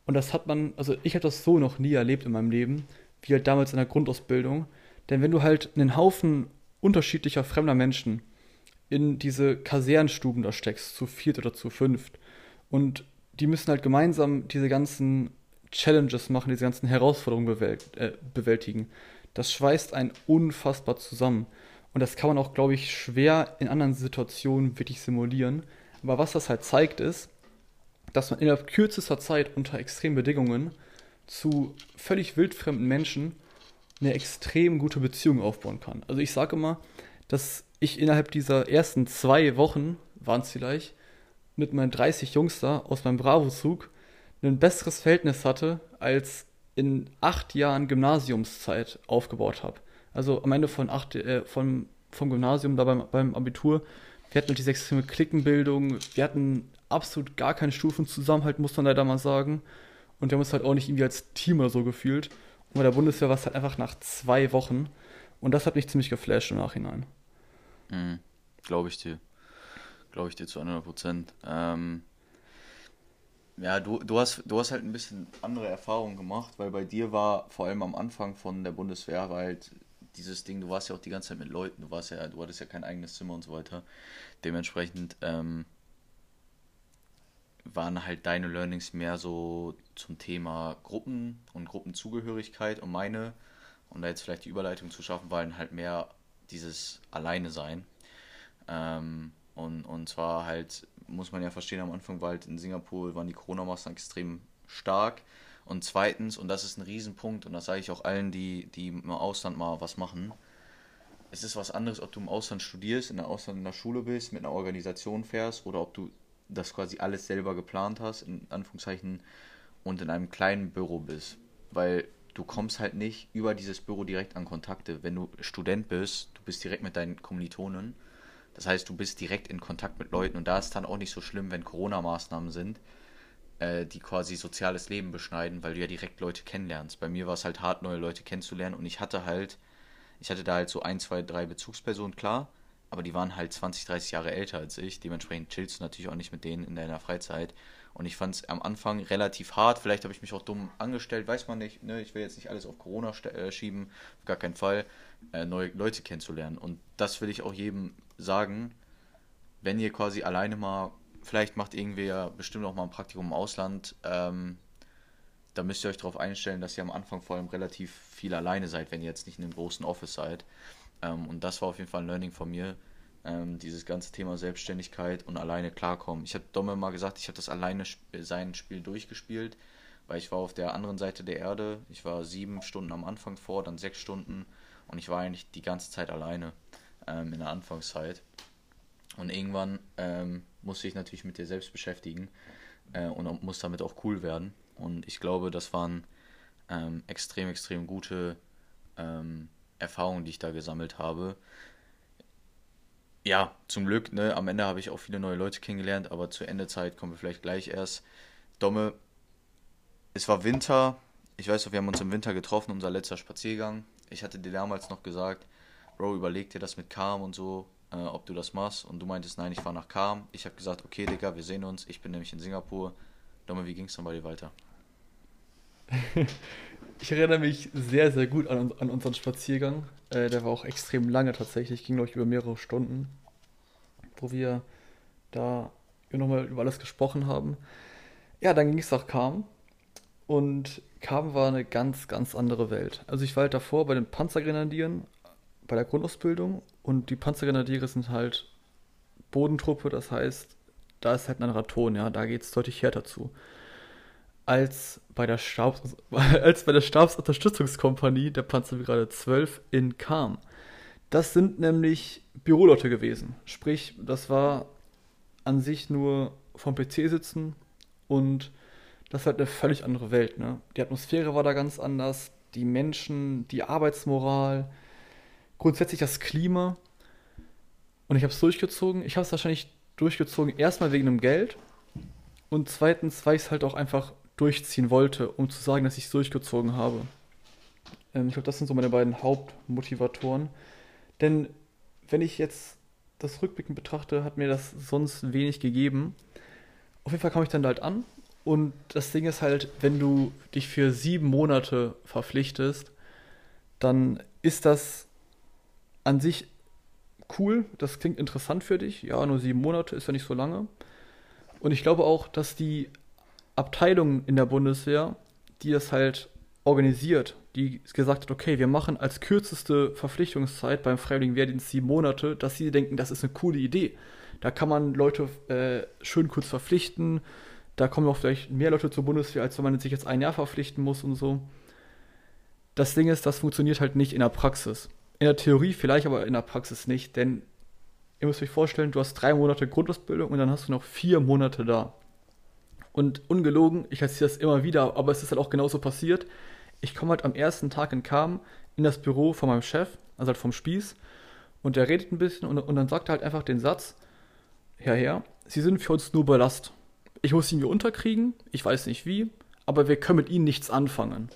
Und das hat man, also ich habe das so noch nie erlebt in meinem Leben, wie halt damals in der Grundausbildung. Denn wenn du halt einen Haufen unterschiedlicher fremder Menschen in diese Kasernstuben da steckst, zu viert oder zu fünft, und die müssen halt gemeinsam diese ganzen Challenges machen, diese ganzen Herausforderungen bewält äh, bewältigen, das schweißt einen unfassbar zusammen. Und das kann man auch, glaube ich, schwer in anderen Situationen wirklich simulieren. Aber was das halt zeigt, ist, dass man innerhalb kürzester Zeit unter extremen Bedingungen zu völlig wildfremden Menschen eine extrem gute Beziehung aufbauen kann. Also ich sage immer, dass ich innerhalb dieser ersten zwei Wochen, waren es vielleicht, mit meinen 30 Jungs da aus meinem Bravo-Zug ein besseres Verhältnis hatte, als in acht Jahren Gymnasiumszeit aufgebaut habe. Also am Ende von acht, äh, von, vom Gymnasium, da beim, beim Abitur, wir hatten halt diese extreme Klickenbildung, wir hatten absolut gar keine Stufenzusammenhalt, muss man leider mal sagen. Und wir haben uns halt auch nicht irgendwie als Team oder so gefühlt. Und bei der Bundeswehr war es halt einfach nach zwei Wochen. Und das hat mich ziemlich geflasht im Nachhinein. Mhm, Glaube ich dir. Glaube ich dir zu 100 Prozent. Ähm, ja, du, du, hast, du hast halt ein bisschen andere Erfahrungen gemacht, weil bei dir war vor allem am Anfang von der Bundeswehr halt dieses Ding, du warst ja auch die ganze Zeit mit Leuten, du warst ja, du hattest ja kein eigenes Zimmer und so weiter. Dementsprechend ähm, waren halt deine Learnings mehr so zum Thema Gruppen und Gruppenzugehörigkeit und meine, um da jetzt vielleicht die Überleitung zu schaffen, waren halt mehr dieses Alleine sein. Ähm, und, und zwar halt, muss man ja verstehen, am Anfang war halt in Singapur, waren die Corona-Maßnahmen extrem stark. Und zweitens, und das ist ein Riesenpunkt, und das sage ich auch allen, die, die im Ausland mal was machen, es ist was anderes, ob du im Ausland studierst, in der Ausland in der Schule bist, mit einer Organisation fährst oder ob du das quasi alles selber geplant hast, in Anführungszeichen, und in einem kleinen Büro bist. Weil du kommst halt nicht über dieses Büro direkt an Kontakte. Wenn du Student bist, du bist direkt mit deinen Kommilitonen das heißt, du bist direkt in Kontakt mit Leuten und da ist dann auch nicht so schlimm, wenn Corona-Maßnahmen sind, äh, die quasi soziales Leben beschneiden, weil du ja direkt Leute kennenlernst. Bei mir war es halt hart, neue Leute kennenzulernen und ich hatte halt, ich hatte da halt so ein, zwei, drei Bezugspersonen, klar, aber die waren halt 20, 30 Jahre älter als ich. Dementsprechend chillst du natürlich auch nicht mit denen in deiner Freizeit. Und ich fand es am Anfang relativ hart. Vielleicht habe ich mich auch dumm angestellt, weiß man nicht. Ne? Ich will jetzt nicht alles auf Corona äh, schieben, auf gar keinen Fall, äh, neue Leute kennenzulernen. Und das will ich auch jedem sagen, wenn ihr quasi alleine mal, vielleicht macht irgendwer bestimmt auch mal ein Praktikum im Ausland, ähm, da müsst ihr euch darauf einstellen, dass ihr am Anfang vor allem relativ viel alleine seid, wenn ihr jetzt nicht in einem großen Office seid. Ähm, und das war auf jeden Fall ein Learning von mir, ähm, dieses ganze Thema Selbstständigkeit und alleine klarkommen. Ich habe Domme mal gesagt, ich habe das alleine sein Spiel durchgespielt, weil ich war auf der anderen Seite der Erde. Ich war sieben Stunden am Anfang vor, dann sechs Stunden und ich war eigentlich die ganze Zeit alleine ähm, in der Anfangszeit. Und irgendwann ähm, musste ich natürlich mit dir selbst beschäftigen äh, und muss damit auch cool werden. Und ich glaube, das waren Ähm, extrem, extrem gute ähm, Erfahrungen, die ich da gesammelt habe. Ja, zum Glück, ne, am Ende habe ich auch viele neue Leute kennengelernt, aber zur Endezeit kommen wir vielleicht gleich erst. Domme, es war Winter. Ich weiß noch, wir haben uns im Winter getroffen, unser letzter Spaziergang. Ich hatte dir damals noch gesagt, Bro, überleg dir das mit Calm und so, äh, ob du das machst. Und du meintest, nein, ich fahre nach Calm. Ich habe gesagt, okay, Digga, wir sehen uns. Ich bin nämlich in Singapur. Domme, wie ging es dann bei dir weiter? Ich erinnere mich sehr, sehr gut an, an unseren Spaziergang. Äh, der war auch extrem lange tatsächlich, ging glaube ich über mehrere Stunden, wo wir da nochmal über alles gesprochen haben. Ja, dann ging es nach Kam und Kam war eine ganz, ganz andere Welt. Also ich war halt davor bei den Panzergrenadieren, bei der Grundausbildung und die Panzergrenadiere sind halt Bodentruppe, das heißt, da ist halt ein anderer ja, da geht es deutlich härter zu als bei der, Stabs als bei der Stabsunterstützungskompanie der Panzerbrigade 12 in Kam. Das sind nämlich Büroleute gewesen. Sprich, das war an sich nur vom PC sitzen und das ist halt eine völlig andere Welt. Ne? Die Atmosphäre war da ganz anders, die Menschen, die Arbeitsmoral, grundsätzlich das Klima. Und ich habe es durchgezogen. Ich habe es wahrscheinlich durchgezogen, erstmal wegen dem Geld und zweitens, weil ich es halt auch einfach durchziehen wollte, um zu sagen, dass ich es durchgezogen habe. Ähm, ich glaube, das sind so meine beiden Hauptmotivatoren. Denn wenn ich jetzt das Rückblicken betrachte, hat mir das sonst wenig gegeben. Auf jeden Fall kam ich dann halt an. Und das Ding ist halt, wenn du dich für sieben Monate verpflichtest, dann ist das an sich cool. Das klingt interessant für dich. Ja, nur sieben Monate ist ja nicht so lange. Und ich glaube auch, dass die Abteilung in der Bundeswehr, die das halt organisiert, die gesagt hat, okay, wir machen als kürzeste Verpflichtungszeit beim Freiwilligen Wehrdienst sieben Monate, dass sie denken, das ist eine coole Idee. Da kann man Leute äh, schön kurz verpflichten. Da kommen auch vielleicht mehr Leute zur Bundeswehr, als wenn man sich jetzt ein Jahr verpflichten muss und so. Das Ding ist, das funktioniert halt nicht in der Praxis. In der Theorie vielleicht, aber in der Praxis nicht, denn ihr müsst euch vorstellen, du hast drei Monate Grundausbildung und dann hast du noch vier Monate da. Und ungelogen, ich erzähle das immer wieder, aber es ist halt auch genauso passiert. Ich komme halt am ersten Tag in Kam in das Büro von meinem Chef, also halt vom Spieß, und der redet ein bisschen und, und dann sagt er halt einfach den Satz, Herr Herr, Sie sind für uns nur Ballast. Ich muss Sie mir unterkriegen, ich weiß nicht wie, aber wir können mit Ihnen nichts anfangen.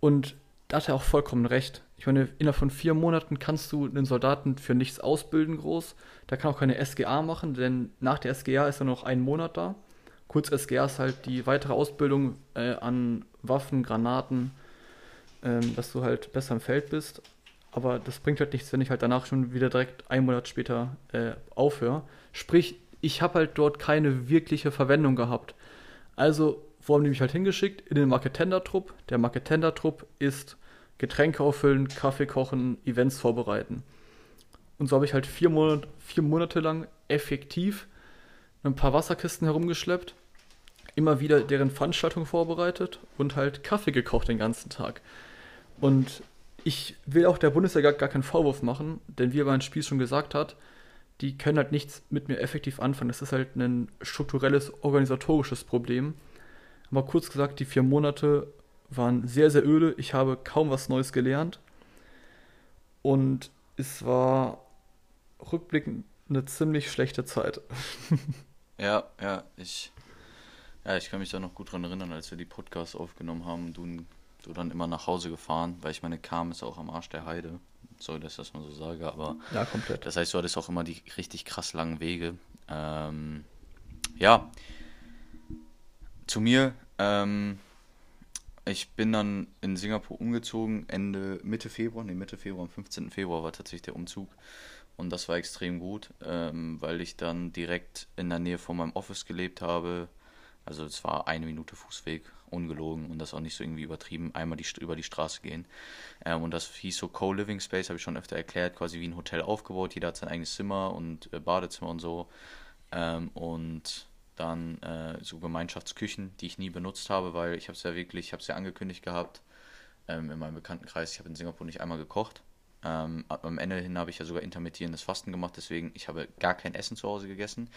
Und da hat er auch vollkommen recht. Ich meine, innerhalb von vier Monaten kannst du einen Soldaten für nichts ausbilden groß. Da kann auch keine SGA machen, denn nach der SGA ist er noch ein Monat da. Kurz SGA ist halt die weitere Ausbildung äh, an Waffen, Granaten, ähm, dass du halt besser im Feld bist. Aber das bringt halt nichts, wenn ich halt danach schon wieder direkt einen Monat später äh, aufhöre. Sprich, ich habe halt dort keine wirkliche Verwendung gehabt. Also, wo haben die mich halt hingeschickt? In den Marketender-Trupp. Der Marketender-Trupp ist Getränke auffüllen, Kaffee kochen, Events vorbereiten. Und so habe ich halt vier Monate, vier Monate lang effektiv ein paar Wasserkisten herumgeschleppt immer wieder deren Veranstaltung vorbereitet und halt Kaffee gekocht den ganzen Tag. Und ich will auch der Bundeswehr gar, gar keinen Vorwurf machen, denn wie er beim Spiel schon gesagt hat, die können halt nichts mit mir effektiv anfangen. Das ist halt ein strukturelles, organisatorisches Problem. Aber kurz gesagt, die vier Monate waren sehr, sehr öde. Ich habe kaum was Neues gelernt. Und es war rückblickend eine ziemlich schlechte Zeit. ja, ja, ich ja, ich kann mich da noch gut dran erinnern, als wir die Podcasts aufgenommen haben, du, du dann immer nach Hause gefahren, weil ich meine, Kam ist auch am Arsch der Heide. Sorry, dass ich das mal so sage, aber. Ja, komplett. Das heißt, du hattest auch immer die richtig krass langen Wege. Ähm, ja. Zu mir, ähm, ich bin dann in Singapur umgezogen, Ende, Mitte Februar, nee, Mitte Februar, am 15. Februar war tatsächlich der Umzug. Und das war extrem gut, ähm, weil ich dann direkt in der Nähe von meinem Office gelebt habe also es war eine Minute Fußweg, ungelogen und das auch nicht so irgendwie übertrieben, einmal die, über die Straße gehen. Ähm, und das hieß so Co-Living Space, habe ich schon öfter erklärt, quasi wie ein Hotel aufgebaut. Jeder hat sein eigenes Zimmer und äh, Badezimmer und so. Ähm, und dann äh, so Gemeinschaftsküchen, die ich nie benutzt habe, weil ich habe es ja wirklich, ich habe es ja angekündigt gehabt ähm, in meinem Bekanntenkreis. Ich habe in Singapur nicht einmal gekocht. Ähm, am Ende hin habe ich ja sogar intermittierendes Fasten gemacht, deswegen ich habe gar kein Essen zu Hause gegessen,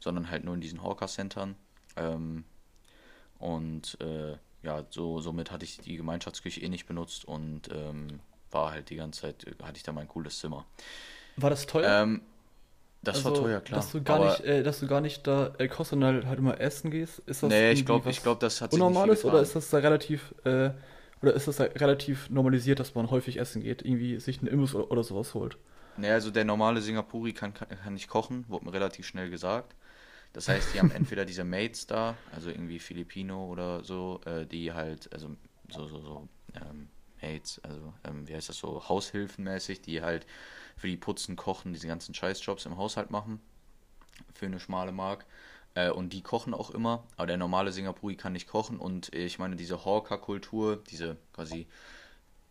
sondern halt nur in diesen Hawker-Centern ähm, und äh, ja, so, somit hatte ich die Gemeinschaftsküche eh nicht benutzt und ähm, war halt die ganze Zeit, äh, hatte ich da mein cooles Zimmer. War das teuer? Das war Also, teuer, klar. dass du gar Aber nicht, äh, dass du gar nicht da äh, sondern halt immer essen gehst, ist das nee, ich glaube, ich glaube, das hat Unnormales oder ist das da relativ, äh, oder ist das da relativ normalisiert, dass man häufig essen geht, irgendwie sich einen Imbiss oder, oder sowas holt? Nee, also der normale Singapuri kann, kann, kann nicht kochen, wurde mir relativ schnell gesagt. Das heißt, die haben entweder diese Mates da, also irgendwie Filipino oder so, äh, die halt, also so, so, so, ähm, Mates, also, ähm, wie heißt das so, Haushilfenmäßig, die halt für die Putzen, Kochen, diese ganzen Scheißjobs im Haushalt machen, für eine schmale Mark. Äh, und die kochen auch immer, aber der normale Singapuri kann nicht kochen und ich meine, diese Hawker-Kultur, diese quasi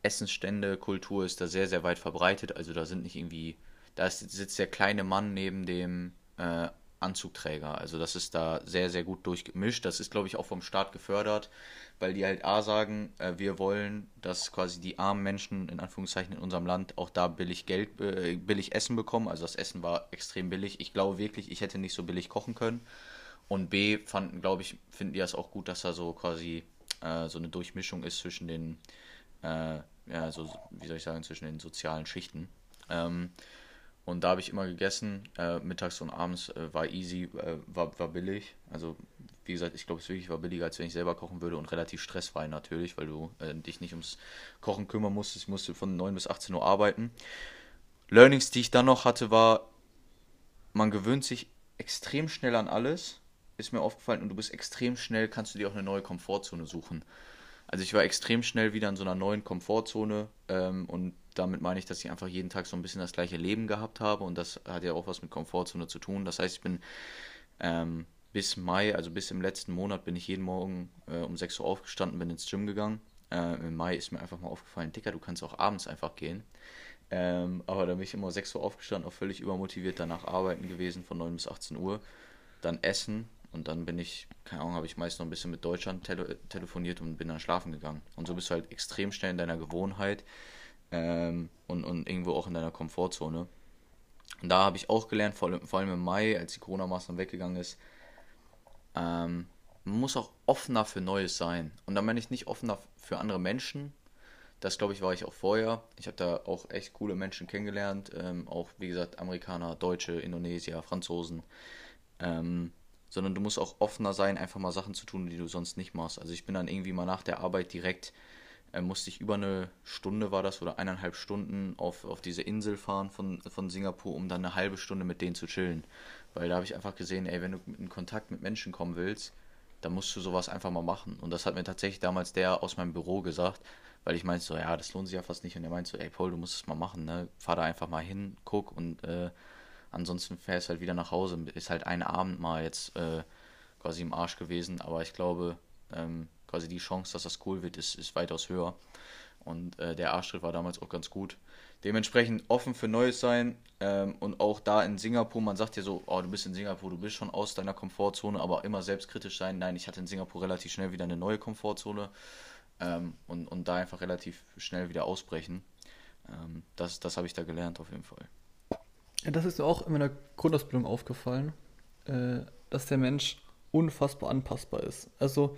Essensstände-Kultur ist da sehr, sehr weit verbreitet. Also da sind nicht irgendwie, da ist, sitzt der kleine Mann neben dem äh, Anzugträger. Also das ist da sehr, sehr gut durchgemischt. Das ist, glaube ich, auch vom Staat gefördert, weil die halt A sagen, äh, wir wollen, dass quasi die armen Menschen in Anführungszeichen in unserem Land auch da billig Geld, äh, billig Essen bekommen. Also das Essen war extrem billig. Ich glaube wirklich, ich hätte nicht so billig kochen können. Und B fanden, glaube ich, finden die das auch gut, dass da so quasi äh, so eine Durchmischung ist zwischen den äh, ja, so, wie soll ich sagen, zwischen den sozialen Schichten. Ähm, und da habe ich immer gegessen, äh, mittags und abends äh, war easy, äh, war, war billig. Also, wie gesagt, ich glaube, es wirklich war billiger, als wenn ich selber kochen würde und relativ stressfrei natürlich, weil du äh, dich nicht ums Kochen kümmern musstest. Ich musste von 9 bis 18 Uhr arbeiten. Learnings, die ich dann noch hatte, war, man gewöhnt sich extrem schnell an alles, ist mir aufgefallen, und du bist extrem schnell, kannst du dir auch eine neue Komfortzone suchen. Also ich war extrem schnell wieder in so einer neuen Komfortzone ähm, und damit meine ich, dass ich einfach jeden Tag so ein bisschen das gleiche Leben gehabt habe und das hat ja auch was mit Komfortzone zu tun. Das heißt, ich bin ähm, bis Mai, also bis im letzten Monat, bin ich jeden Morgen äh, um 6 Uhr aufgestanden, bin ins Gym gegangen. Äh, Im Mai ist mir einfach mal aufgefallen, Dicker, du kannst auch abends einfach gehen. Ähm, aber da bin ich immer um 6 Uhr aufgestanden, auch völlig übermotiviert danach arbeiten gewesen von 9 bis 18 Uhr. Dann essen und dann bin ich, keine Ahnung, habe ich meist noch ein bisschen mit Deutschland tele telefoniert und bin dann schlafen gegangen. Und so bist du halt extrem schnell in deiner Gewohnheit ähm, und, und irgendwo auch in deiner Komfortzone. Und da habe ich auch gelernt, vor allem, vor allem im Mai, als die Corona-Maßnahmen weggegangen ist, ähm, man muss auch offener für Neues sein. Und da meine ich nicht offener für andere Menschen. Das glaube ich war ich auch vorher. Ich habe da auch echt coole Menschen kennengelernt. Ähm, auch wie gesagt Amerikaner, Deutsche, Indonesier, Franzosen. Ähm, sondern du musst auch offener sein, einfach mal Sachen zu tun, die du sonst nicht machst. Also ich bin dann irgendwie mal nach der Arbeit direkt, äh, musste ich über eine Stunde war das oder eineinhalb Stunden auf, auf diese Insel fahren von, von Singapur, um dann eine halbe Stunde mit denen zu chillen. Weil da habe ich einfach gesehen, ey, wenn du in Kontakt mit Menschen kommen willst, dann musst du sowas einfach mal machen. Und das hat mir tatsächlich damals der aus meinem Büro gesagt, weil ich meinte so, ja, das lohnt sich ja fast nicht. Und er meinte so, ey Paul, du musst es mal machen, ne? Fahr da einfach mal hin, guck und äh, ansonsten fährst halt wieder nach Hause. Ist halt ein Abend mal jetzt äh, quasi im Arsch gewesen, aber ich glaube, ähm, quasi die Chance, dass das cool wird, ist, ist weitaus höher. Und äh, der Arschtritt war damals auch ganz gut. Dementsprechend offen für Neues sein ähm, und auch da in Singapur, man sagt ja so, oh, du bist in Singapur, du bist schon aus deiner Komfortzone, aber immer selbstkritisch sein. Nein, ich hatte in Singapur relativ schnell wieder eine neue Komfortzone ähm, und, und da einfach relativ schnell wieder ausbrechen. Ähm, das das habe ich da gelernt auf jeden Fall. Ja, das ist mir auch in meiner Grundausbildung aufgefallen, äh, dass der Mensch unfassbar anpassbar ist. Also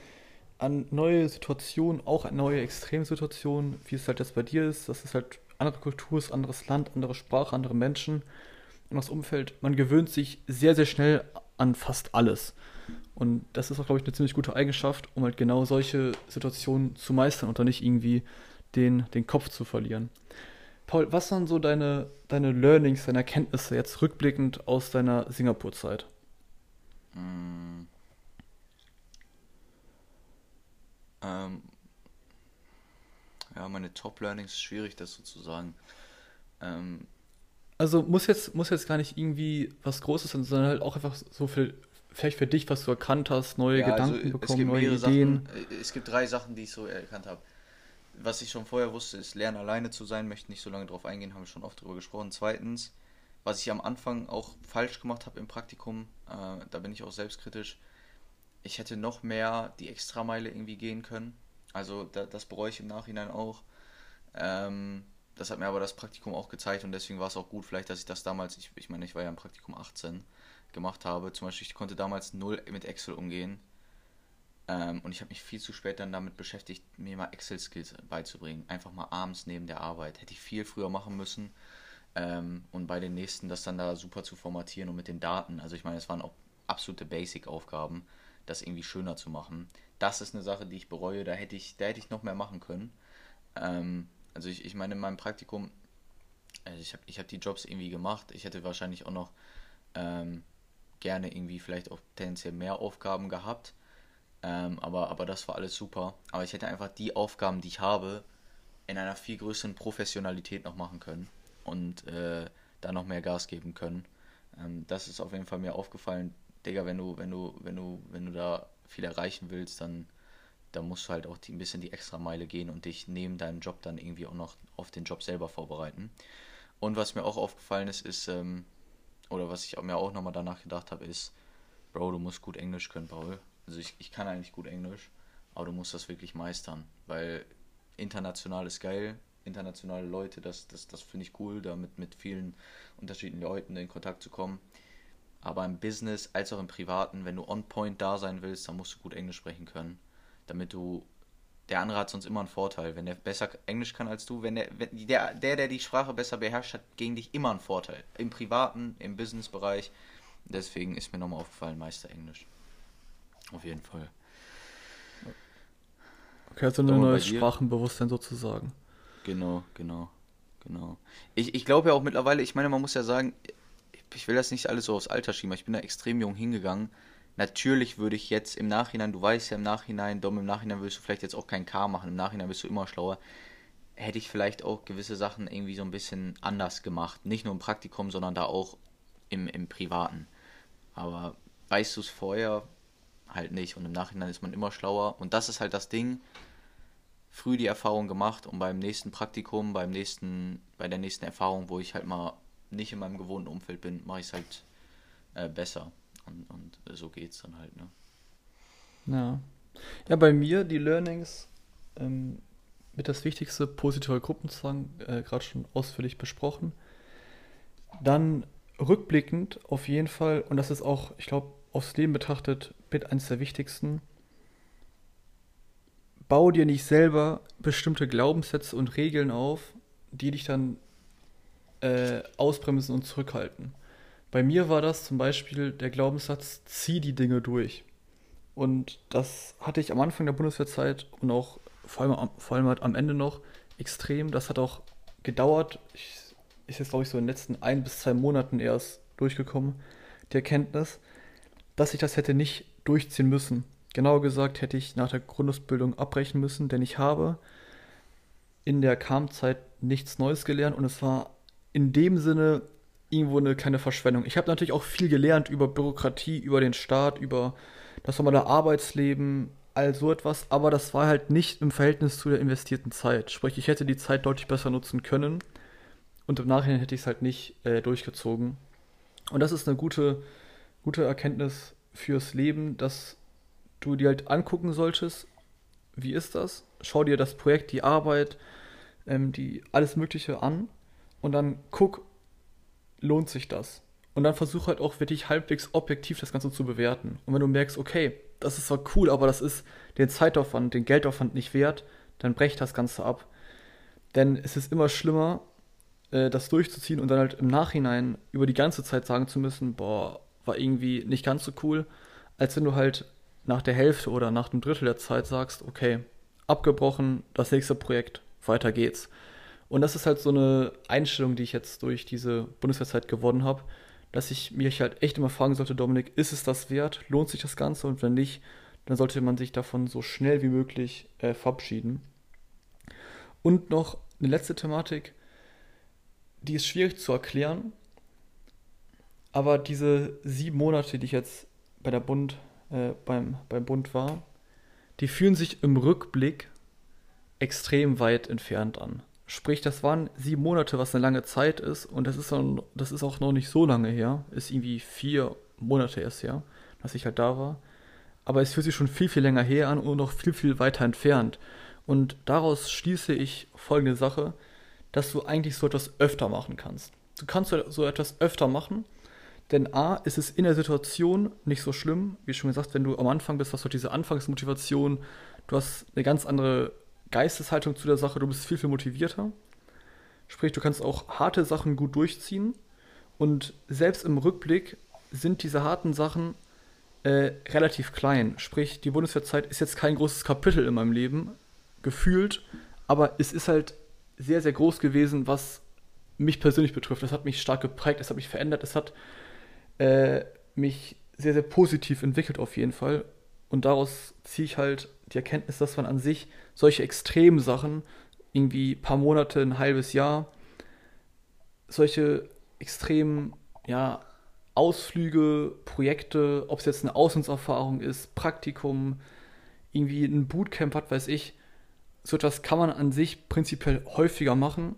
an neue Situationen, auch an neue Extremsituationen, wie es halt jetzt bei dir ist, dass es halt andere Kultur ist, anderes Land, andere Sprache, andere Menschen und Umfeld. Man gewöhnt sich sehr, sehr schnell an fast alles. Und das ist auch, glaube ich, eine ziemlich gute Eigenschaft, um halt genau solche Situationen zu meistern und dann nicht irgendwie den, den Kopf zu verlieren. Paul, was waren so deine, deine Learnings, deine Erkenntnisse jetzt rückblickend aus deiner Singapur-Zeit? Mm, ähm, ja, meine Top-Learnings, schwierig das so zu sagen. Ähm, Also muss jetzt, muss jetzt gar nicht irgendwie was Großes sein, sondern halt auch einfach so viel, vielleicht für dich, was du erkannt hast, neue Ja, also Gedanken es bekommen, neue Ideen. Sachen. Es gibt drei Sachen, die ich so erkannt habe. Was ich schon vorher wusste, ist lernen alleine zu sein. Möchte nicht so lange drauf eingehen, haben wir schon oft drüber gesprochen. Zweitens, was ich am Anfang auch falsch gemacht habe im Praktikum, äh, da bin ich auch selbstkritisch. Ich hätte noch mehr die Extrameile irgendwie gehen können. Also da, das bereue ich im Nachhinein auch. Ähm, das hat mir aber das Praktikum auch gezeigt und deswegen war es auch gut, vielleicht, dass ich das damals, ich, ich meine, ich war ja im Praktikum 18, gemacht habe. Zum Beispiel, ich konnte damals null mit Excel umgehen. Ähm, und ich habe mich viel zu spät dann damit beschäftigt, mir mal Excel-Skills beizubringen. Einfach mal abends neben der Arbeit. Hätte ich viel früher machen müssen. Ähm, und bei den nächsten das dann da super zu formatieren und mit den Daten. Also ich meine, es waren auch absolute Basic-Aufgaben, das irgendwie schöner zu machen. Das ist eine Sache, die ich bereue. Da hätte ich, da hätte ich noch mehr machen können. Ähm, also ich, ich meine, in meinem Praktikum, also ich habe ich hab die Jobs irgendwie gemacht. Ich hätte wahrscheinlich auch noch ähm, gerne irgendwie vielleicht auch tendenziell mehr Aufgaben gehabt. Ähm, aber, aber das war alles super. Aber ich hätte einfach die Aufgaben, die ich habe, in einer viel größeren Professionalität noch machen können und äh, da noch mehr Gas geben können. Ähm, das ist auf jeden Fall mir aufgefallen. Digga, wenn du, wenn du, wenn du, wenn du da viel erreichen willst, dann, dann musst du halt auch die, ein bisschen die extra Meile gehen und dich neben deinem Job dann irgendwie auch noch auf den Job selber vorbereiten. Und was mir auch aufgefallen ist, ist, ähm, oder was ich mir auch nochmal danach gedacht habe, ist, Bro, du musst gut Englisch können, Paul. Also ich, ich kann eigentlich gut Englisch, aber du musst das wirklich meistern, weil international ist geil, internationale Leute, das, das, das finde ich cool, damit mit vielen unterschiedlichen Leuten in Kontakt zu kommen. Aber im Business als auch im Privaten, wenn du on point da sein willst, dann musst du gut Englisch sprechen können, damit du der andere hat sonst immer einen Vorteil. Wenn der besser Englisch kann als du, wenn der, wenn der, der, der die Sprache besser beherrscht, hat gegen dich immer einen Vorteil. Im privaten, im Businessbereich. Deswegen ist mir nochmal aufgefallen, Meister Englisch. Auf jeden Fall. Okay, also ein neues Sprachenbewusstsein sozusagen. Genau, genau, genau. Ich, ich glaube ja auch mittlerweile, ich meine, man muss ja sagen, ich will das nicht alles so aufs Alter schieben, ich bin da extrem jung hingegangen. Natürlich würde ich jetzt im Nachhinein, du weißt ja im Nachhinein, Dom, im Nachhinein wirst du vielleicht jetzt auch kein K machen, im Nachhinein bist du immer schlauer. Hätte ich vielleicht auch gewisse Sachen irgendwie so ein bisschen anders gemacht. Nicht nur im Praktikum, sondern da auch im, im Privaten. Aber weißt du es vorher halt nicht und im Nachhinein ist man immer schlauer. Und das ist halt das Ding. Früh die Erfahrung gemacht und beim nächsten Praktikum, beim nächsten, bei der nächsten Erfahrung, wo ich halt mal nicht in meinem gewohnten Umfeld bin, mache ich es halt äh, besser. Und, und so es dann halt, ne? Ja. Ja, bei mir die Learnings ähm, mit das Wichtigste, positive Gruppenzwang, äh, gerade schon ausführlich besprochen. Dann rückblickend auf jeden Fall, und das ist auch, ich glaube, aufs Leben betrachtet mit eines der wichtigsten, bau dir nicht selber bestimmte Glaubenssätze und Regeln auf, die dich dann äh, ausbremsen und zurückhalten. Bei mir war das zum Beispiel der Glaubenssatz, zieh die Dinge durch. Und das hatte ich am Anfang der Bundeswehrzeit und auch vor allem, vor allem halt am Ende noch extrem. Das hat auch gedauert. Ich, ist jetzt, glaube ich, so in den letzten ein bis zwei Monaten erst durchgekommen, die Erkenntnis, dass ich das hätte nicht durchziehen müssen. Genauer gesagt hätte ich nach der Grundausbildung abbrechen müssen, denn ich habe in der Kampfzeit nichts Neues gelernt und es war in dem Sinne irgendwo eine kleine Verschwendung. Ich habe natürlich auch viel gelernt über Bürokratie, über den Staat, über das normale Arbeitsleben, all so etwas, aber das war halt nicht im Verhältnis zu der investierten Zeit. Sprich, ich hätte die Zeit deutlich besser nutzen können und im Nachhinein hätte ich es halt nicht äh, durchgezogen. Und das ist eine gute, gute Erkenntnis fürs Leben, dass du dir halt angucken solltest, wie ist das? Schau dir das Projekt, die Arbeit, ähm, die alles Mögliche an und dann guck, lohnt sich das? Und dann versuch halt auch wirklich halbwegs objektiv das Ganze zu bewerten. Und wenn du merkst, okay, das ist zwar cool, aber das ist den Zeitaufwand, den Geldaufwand nicht wert, dann brech das Ganze ab. Denn es ist immer schlimmer, äh, das durchzuziehen und dann halt im Nachhinein über die ganze Zeit sagen zu müssen, boah, war irgendwie nicht ganz so cool, als wenn du halt nach der Hälfte oder nach einem Drittel der Zeit sagst, okay, abgebrochen, das nächste Projekt, weiter geht's. Und das ist halt so eine Einstellung, die ich jetzt durch diese Bundeswehrzeit gewonnen habe, dass ich mich halt echt immer fragen sollte, Dominik, ist es das wert? Lohnt sich das Ganze? Und wenn nicht, dann sollte man sich davon so schnell wie möglich äh, verabschieden. Und noch eine letzte Thematik, die ist schwierig zu erklären, aber diese sieben Monate, die ich jetzt bei der Bund, äh, beim, beim Bund war, die fühlen sich im Rückblick extrem weit entfernt an. Sprich, das waren sieben Monate, was eine lange Zeit ist. Und das ist, dann, das ist auch noch nicht so lange her. Ist irgendwie vier Monate erst her, dass ich halt da war. Aber es fühlt sich schon viel, viel länger her an und noch viel, viel weiter entfernt. Und daraus schließe ich folgende Sache, dass du eigentlich so etwas öfter machen kannst. Du kannst so etwas öfter machen, Denn A, ist es in der Situation nicht so schlimm, wie schon gesagt, wenn du am Anfang bist, hast du diese Anfangsmotivation, du hast eine ganz andere Geisteshaltung zu der Sache, du bist viel, viel motivierter. Sprich, du kannst auch harte Sachen gut durchziehen. Und selbst im Rückblick sind diese harten Sachen äh, relativ klein. Sprich, die Bundeswehrzeit ist jetzt kein großes Kapitel in meinem Leben, gefühlt, aber es ist halt sehr, sehr groß gewesen, was mich persönlich betrifft. Es hat mich stark geprägt, es hat mich verändert, es hat äh, mich sehr, sehr positiv entwickelt auf jeden Fall. Und daraus ziehe ich halt die Erkenntnis, dass man an sich solche extremen Sachen, irgendwie ein paar Monate, ein halbes Jahr, solche extremen, ja, Ausflüge, Projekte, ob es jetzt eine Auslandserfahrung ist, Praktikum, irgendwie ein Bootcamp, was weiß ich, so etwas kann man an sich prinzipiell häufiger machen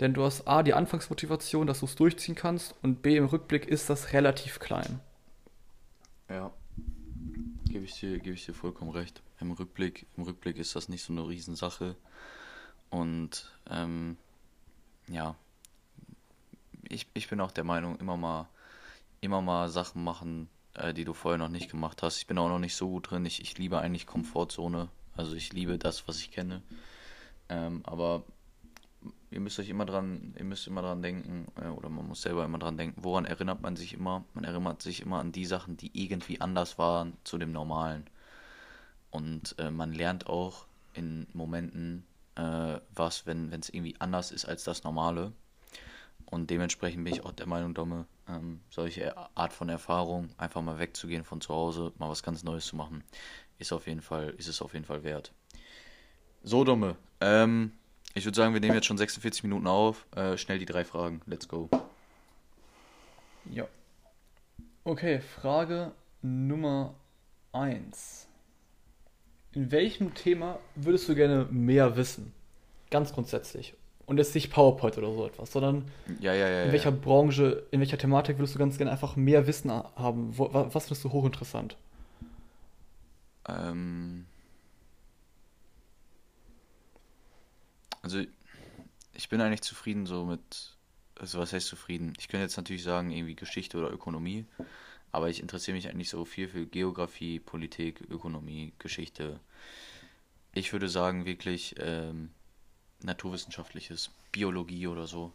denn du hast A, die Anfangsmotivation, dass du es durchziehen kannst und B, im Rückblick ist das relativ klein. Ja. Gebe ich, dir, gebe ich dir vollkommen recht. Im Rückblick, Im Rückblick ist das nicht so eine Riesensache. Und ähm, ja, ich, ich bin auch der Meinung, immer mal, immer mal Sachen machen, äh, die du vorher noch nicht gemacht hast. Ich bin auch noch nicht so gut drin. Ich, ich liebe eigentlich Komfortzone. Also ich liebe das, was ich kenne. Ähm, aber ihr müsst euch immer dran, ihr müsst immer dran denken, äh, oder man muss selber immer dran denken, woran erinnert man sich immer? Man erinnert sich immer an die Sachen, die irgendwie anders waren zu dem Normalen. Und äh, man lernt auch in Momenten äh, was, wenn es irgendwie anders ist als das Normale. Und dementsprechend bin ich auch der Meinung, Domme, ähm, solche Art von Erfahrung, einfach mal wegzugehen von zu Hause, mal was ganz Neues zu machen, ist auf jeden Fall, ist es auf jeden Fall wert. So, Domme, ähm, ich würde sagen, wir nehmen jetzt schon 46 Minuten auf. Äh, schnell die drei Fragen. Let's go. Ja. Okay, Frage Nummer 1. In welchem Thema würdest du gerne mehr wissen? Ganz grundsätzlich. Und jetzt nicht PowerPoint oder so etwas, sondern ja, ja, ja, in welcher Branche, in welcher Thematik würdest du ganz gerne einfach mehr Wissen haben? Was findest du hochinteressant? Ähm. Also ich bin eigentlich zufrieden so mit, also was heißt zufrieden? Ich könnte jetzt natürlich sagen, irgendwie Geschichte oder Ökonomie, aber ich interessiere mich eigentlich so viel für Geografie, Politik, Ökonomie, Geschichte. Ich würde sagen wirklich ähm, naturwissenschaftliches, Biologie oder so.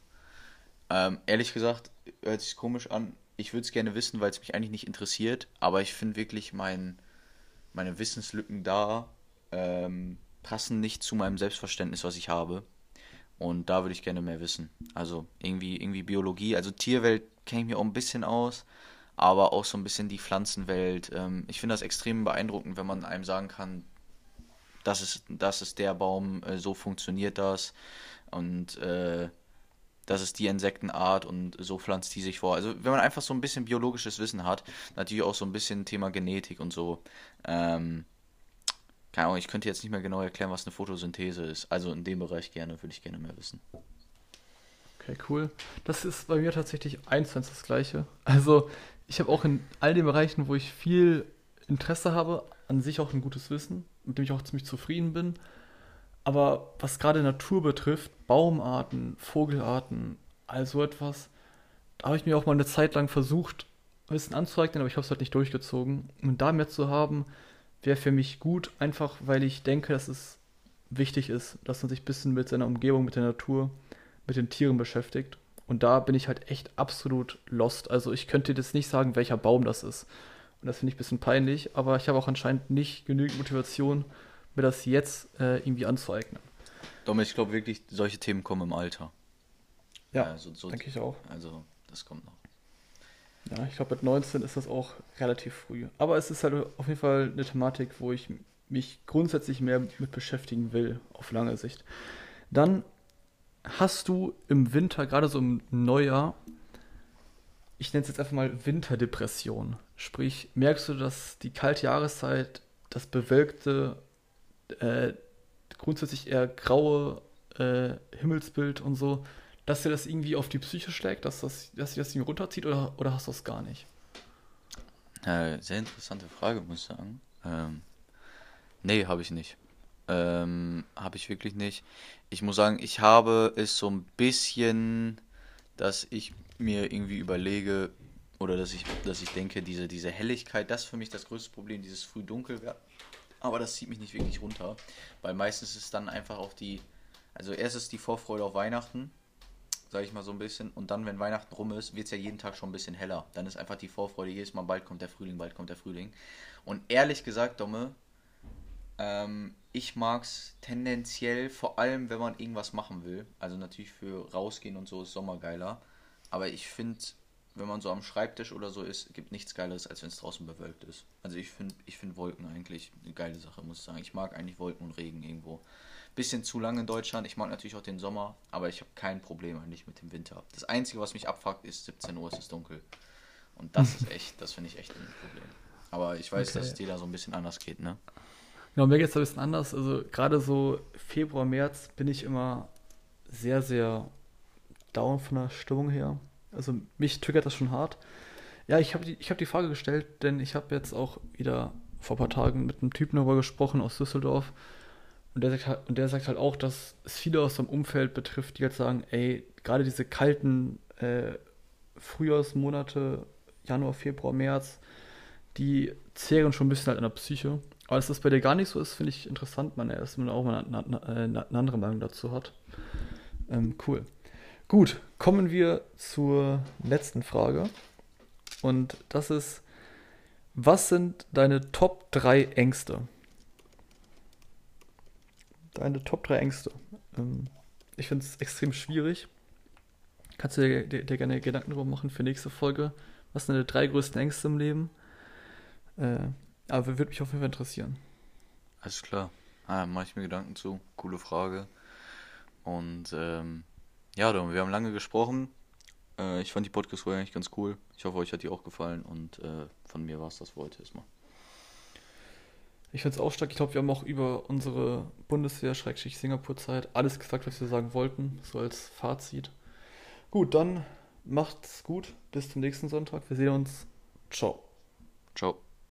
Ähm, ehrlich gesagt, hört sich komisch an. Ich würde es gerne wissen, weil es mich eigentlich nicht interessiert, aber ich finde wirklich mein, meine Wissenslücken da ähm, passen nicht zu meinem Selbstverständnis, was ich habe. Und da würde ich gerne mehr wissen. Also irgendwie, irgendwie Biologie, also Tierwelt kenne ich mir auch ein bisschen aus, aber auch so ein bisschen die Pflanzenwelt. Ähm, ich finde das extrem beeindruckend, wenn man einem sagen kann, das ist, das ist der Baum, äh, so funktioniert das. Und äh, das ist die Insektenart und so pflanzt die sich vor. Also wenn man einfach so ein bisschen biologisches Wissen hat, natürlich auch so ein bisschen Thema Genetik und so, ähm, keine Ahnung, ich könnte jetzt nicht mehr genau erklären, was eine Photosynthese ist. Also in dem Bereich gerne, würde ich gerne mehr wissen. Okay, cool. Das ist bei mir tatsächlich eins zu eins das Gleiche. Also ich habe auch in all den Bereichen, wo ich viel Interesse habe, an sich auch ein gutes Wissen, mit dem ich auch ziemlich zufrieden bin. Aber was gerade Natur betrifft, Baumarten, Vogelarten, all so etwas, da habe ich mir auch mal eine Zeit lang versucht, bisschen anzueignen, aber ich habe es halt nicht durchgezogen. Und da mehr zu haben, wäre für mich gut, einfach weil ich denke, dass es wichtig ist, dass man sich ein bisschen mit seiner Umgebung, mit der Natur, mit den Tieren beschäftigt. Und da bin ich halt echt absolut lost. Also ich könnte jetzt nicht sagen, welcher Baum das ist. Und das finde ich ein bisschen peinlich, aber ich habe auch anscheinend nicht genügend Motivation, mir das jetzt äh, irgendwie anzueignen. Dominik, ich glaube wirklich, solche Themen kommen im Alter. Ja, also, so, denke ich auch. Also das kommt noch. Ja, ich glaube, mit 19 ist das auch relativ früh. Aber es ist halt auf jeden Fall eine Thematik, wo ich mich grundsätzlich mehr mit beschäftigen will, auf lange Sicht. Dann hast du im Winter, gerade so im Neujahr, ich nenne es jetzt einfach mal Winterdepression. Sprich, merkst du, dass die kalte Jahreszeit, das bewölkte, äh, grundsätzlich eher graue äh, Himmelsbild und so, dass dir das irgendwie auf die Psyche schlägt, dass, das, dass dir das irgendwie runterzieht oder, oder hast du das gar nicht? Äh, sehr interessante Frage, muss ich sagen. Ähm, nee, habe ich nicht. Ähm, habe ich wirklich nicht. Ich muss sagen, ich habe es so ein bisschen, dass ich mir irgendwie überlege oder dass ich, dass ich denke, diese, diese Helligkeit, das ist für mich das größte Problem, dieses früh dunkel werden. Aber das zieht mich nicht wirklich runter, weil meistens ist es dann einfach auf die, also erst ist die Vorfreude auf Weihnachten, sage ich mal so ein bisschen, und dann, wenn Weihnachten rum ist, wird es ja jeden Tag schon ein bisschen heller. Dann ist einfach die Vorfreude jedes Mal, bald kommt der Frühling, bald kommt der Frühling. Und ehrlich gesagt, Domme, ähm, ich mag es tendenziell, vor allem wenn man irgendwas machen will. Also natürlich für rausgehen und so ist Sommer geiler. Aber ich finde, wenn man so am Schreibtisch oder so ist, gibt nichts Geileres, als wenn es draußen bewölkt ist. Also ich finde ich find Wolken eigentlich eine geile Sache, muss ich sagen. Ich mag eigentlich Wolken und Regen irgendwo. Bisschen zu lang in Deutschland. Ich mag natürlich auch den Sommer, aber ich habe kein Problem eigentlich mit dem Winter. Das Einzige, was mich abfuckt, ist 17 Uhr, es ist dunkel. Und das ist echt, das finde ich echt ein Problem. Aber ich weiß, okay. dass es dir da so ein bisschen anders geht, ne? Genau, mir geht es ein bisschen anders. Also gerade so Februar, März bin ich immer sehr, sehr down von der Stimmung her. Also mich triggert das schon hart. Ja, ich habe die, hab die Frage gestellt, denn ich habe jetzt auch wieder vor ein paar Tagen mit einem Typen darüber gesprochen aus Düsseldorf. Und der, sagt halt, und der sagt halt auch, dass es viele aus seinem Umfeld betrifft, die halt sagen, ey, gerade diese kalten äh, Frühjahrsmonate, Januar, Februar, März, die zehren schon ein bisschen halt an der Psyche. Aber dass das bei dir gar nicht so ist, finde ich interessant, man erstmal auch mal eine, eine, eine, andere Meinung dazu hat. Ähm, cool. Gut, kommen wir zur letzten Frage. Und das ist, was sind deine Top 3 Ängste? Deine Top 3 Ängste. Ähm, ich finde es extrem schwierig. Kannst du dir, dir, dir, gerne Gedanken darüber machen für nächste Folge? Was sind deine drei größten Ängste im Leben? Äh, aber würde mich auf jeden Fall interessieren. Alles klar. Ah, mache ich mir Gedanken zu. Coole Frage. Und ähm, ja, wir haben lange gesprochen. Äh, ich fand die Podcast-Folge eigentlich ganz cool. Ich hoffe, euch hat die auch gefallen und äh, von mir war es das für heute erstmal. Ich finde es auch stark. Ich glaube, wir haben auch über unsere Bundeswehr-Singapur-Zeit alles gesagt, was wir sagen wollten, so als Fazit. Gut, dann macht's gut. Bis zum nächsten Sonntag. Wir sehen uns. Ciao. Ciao.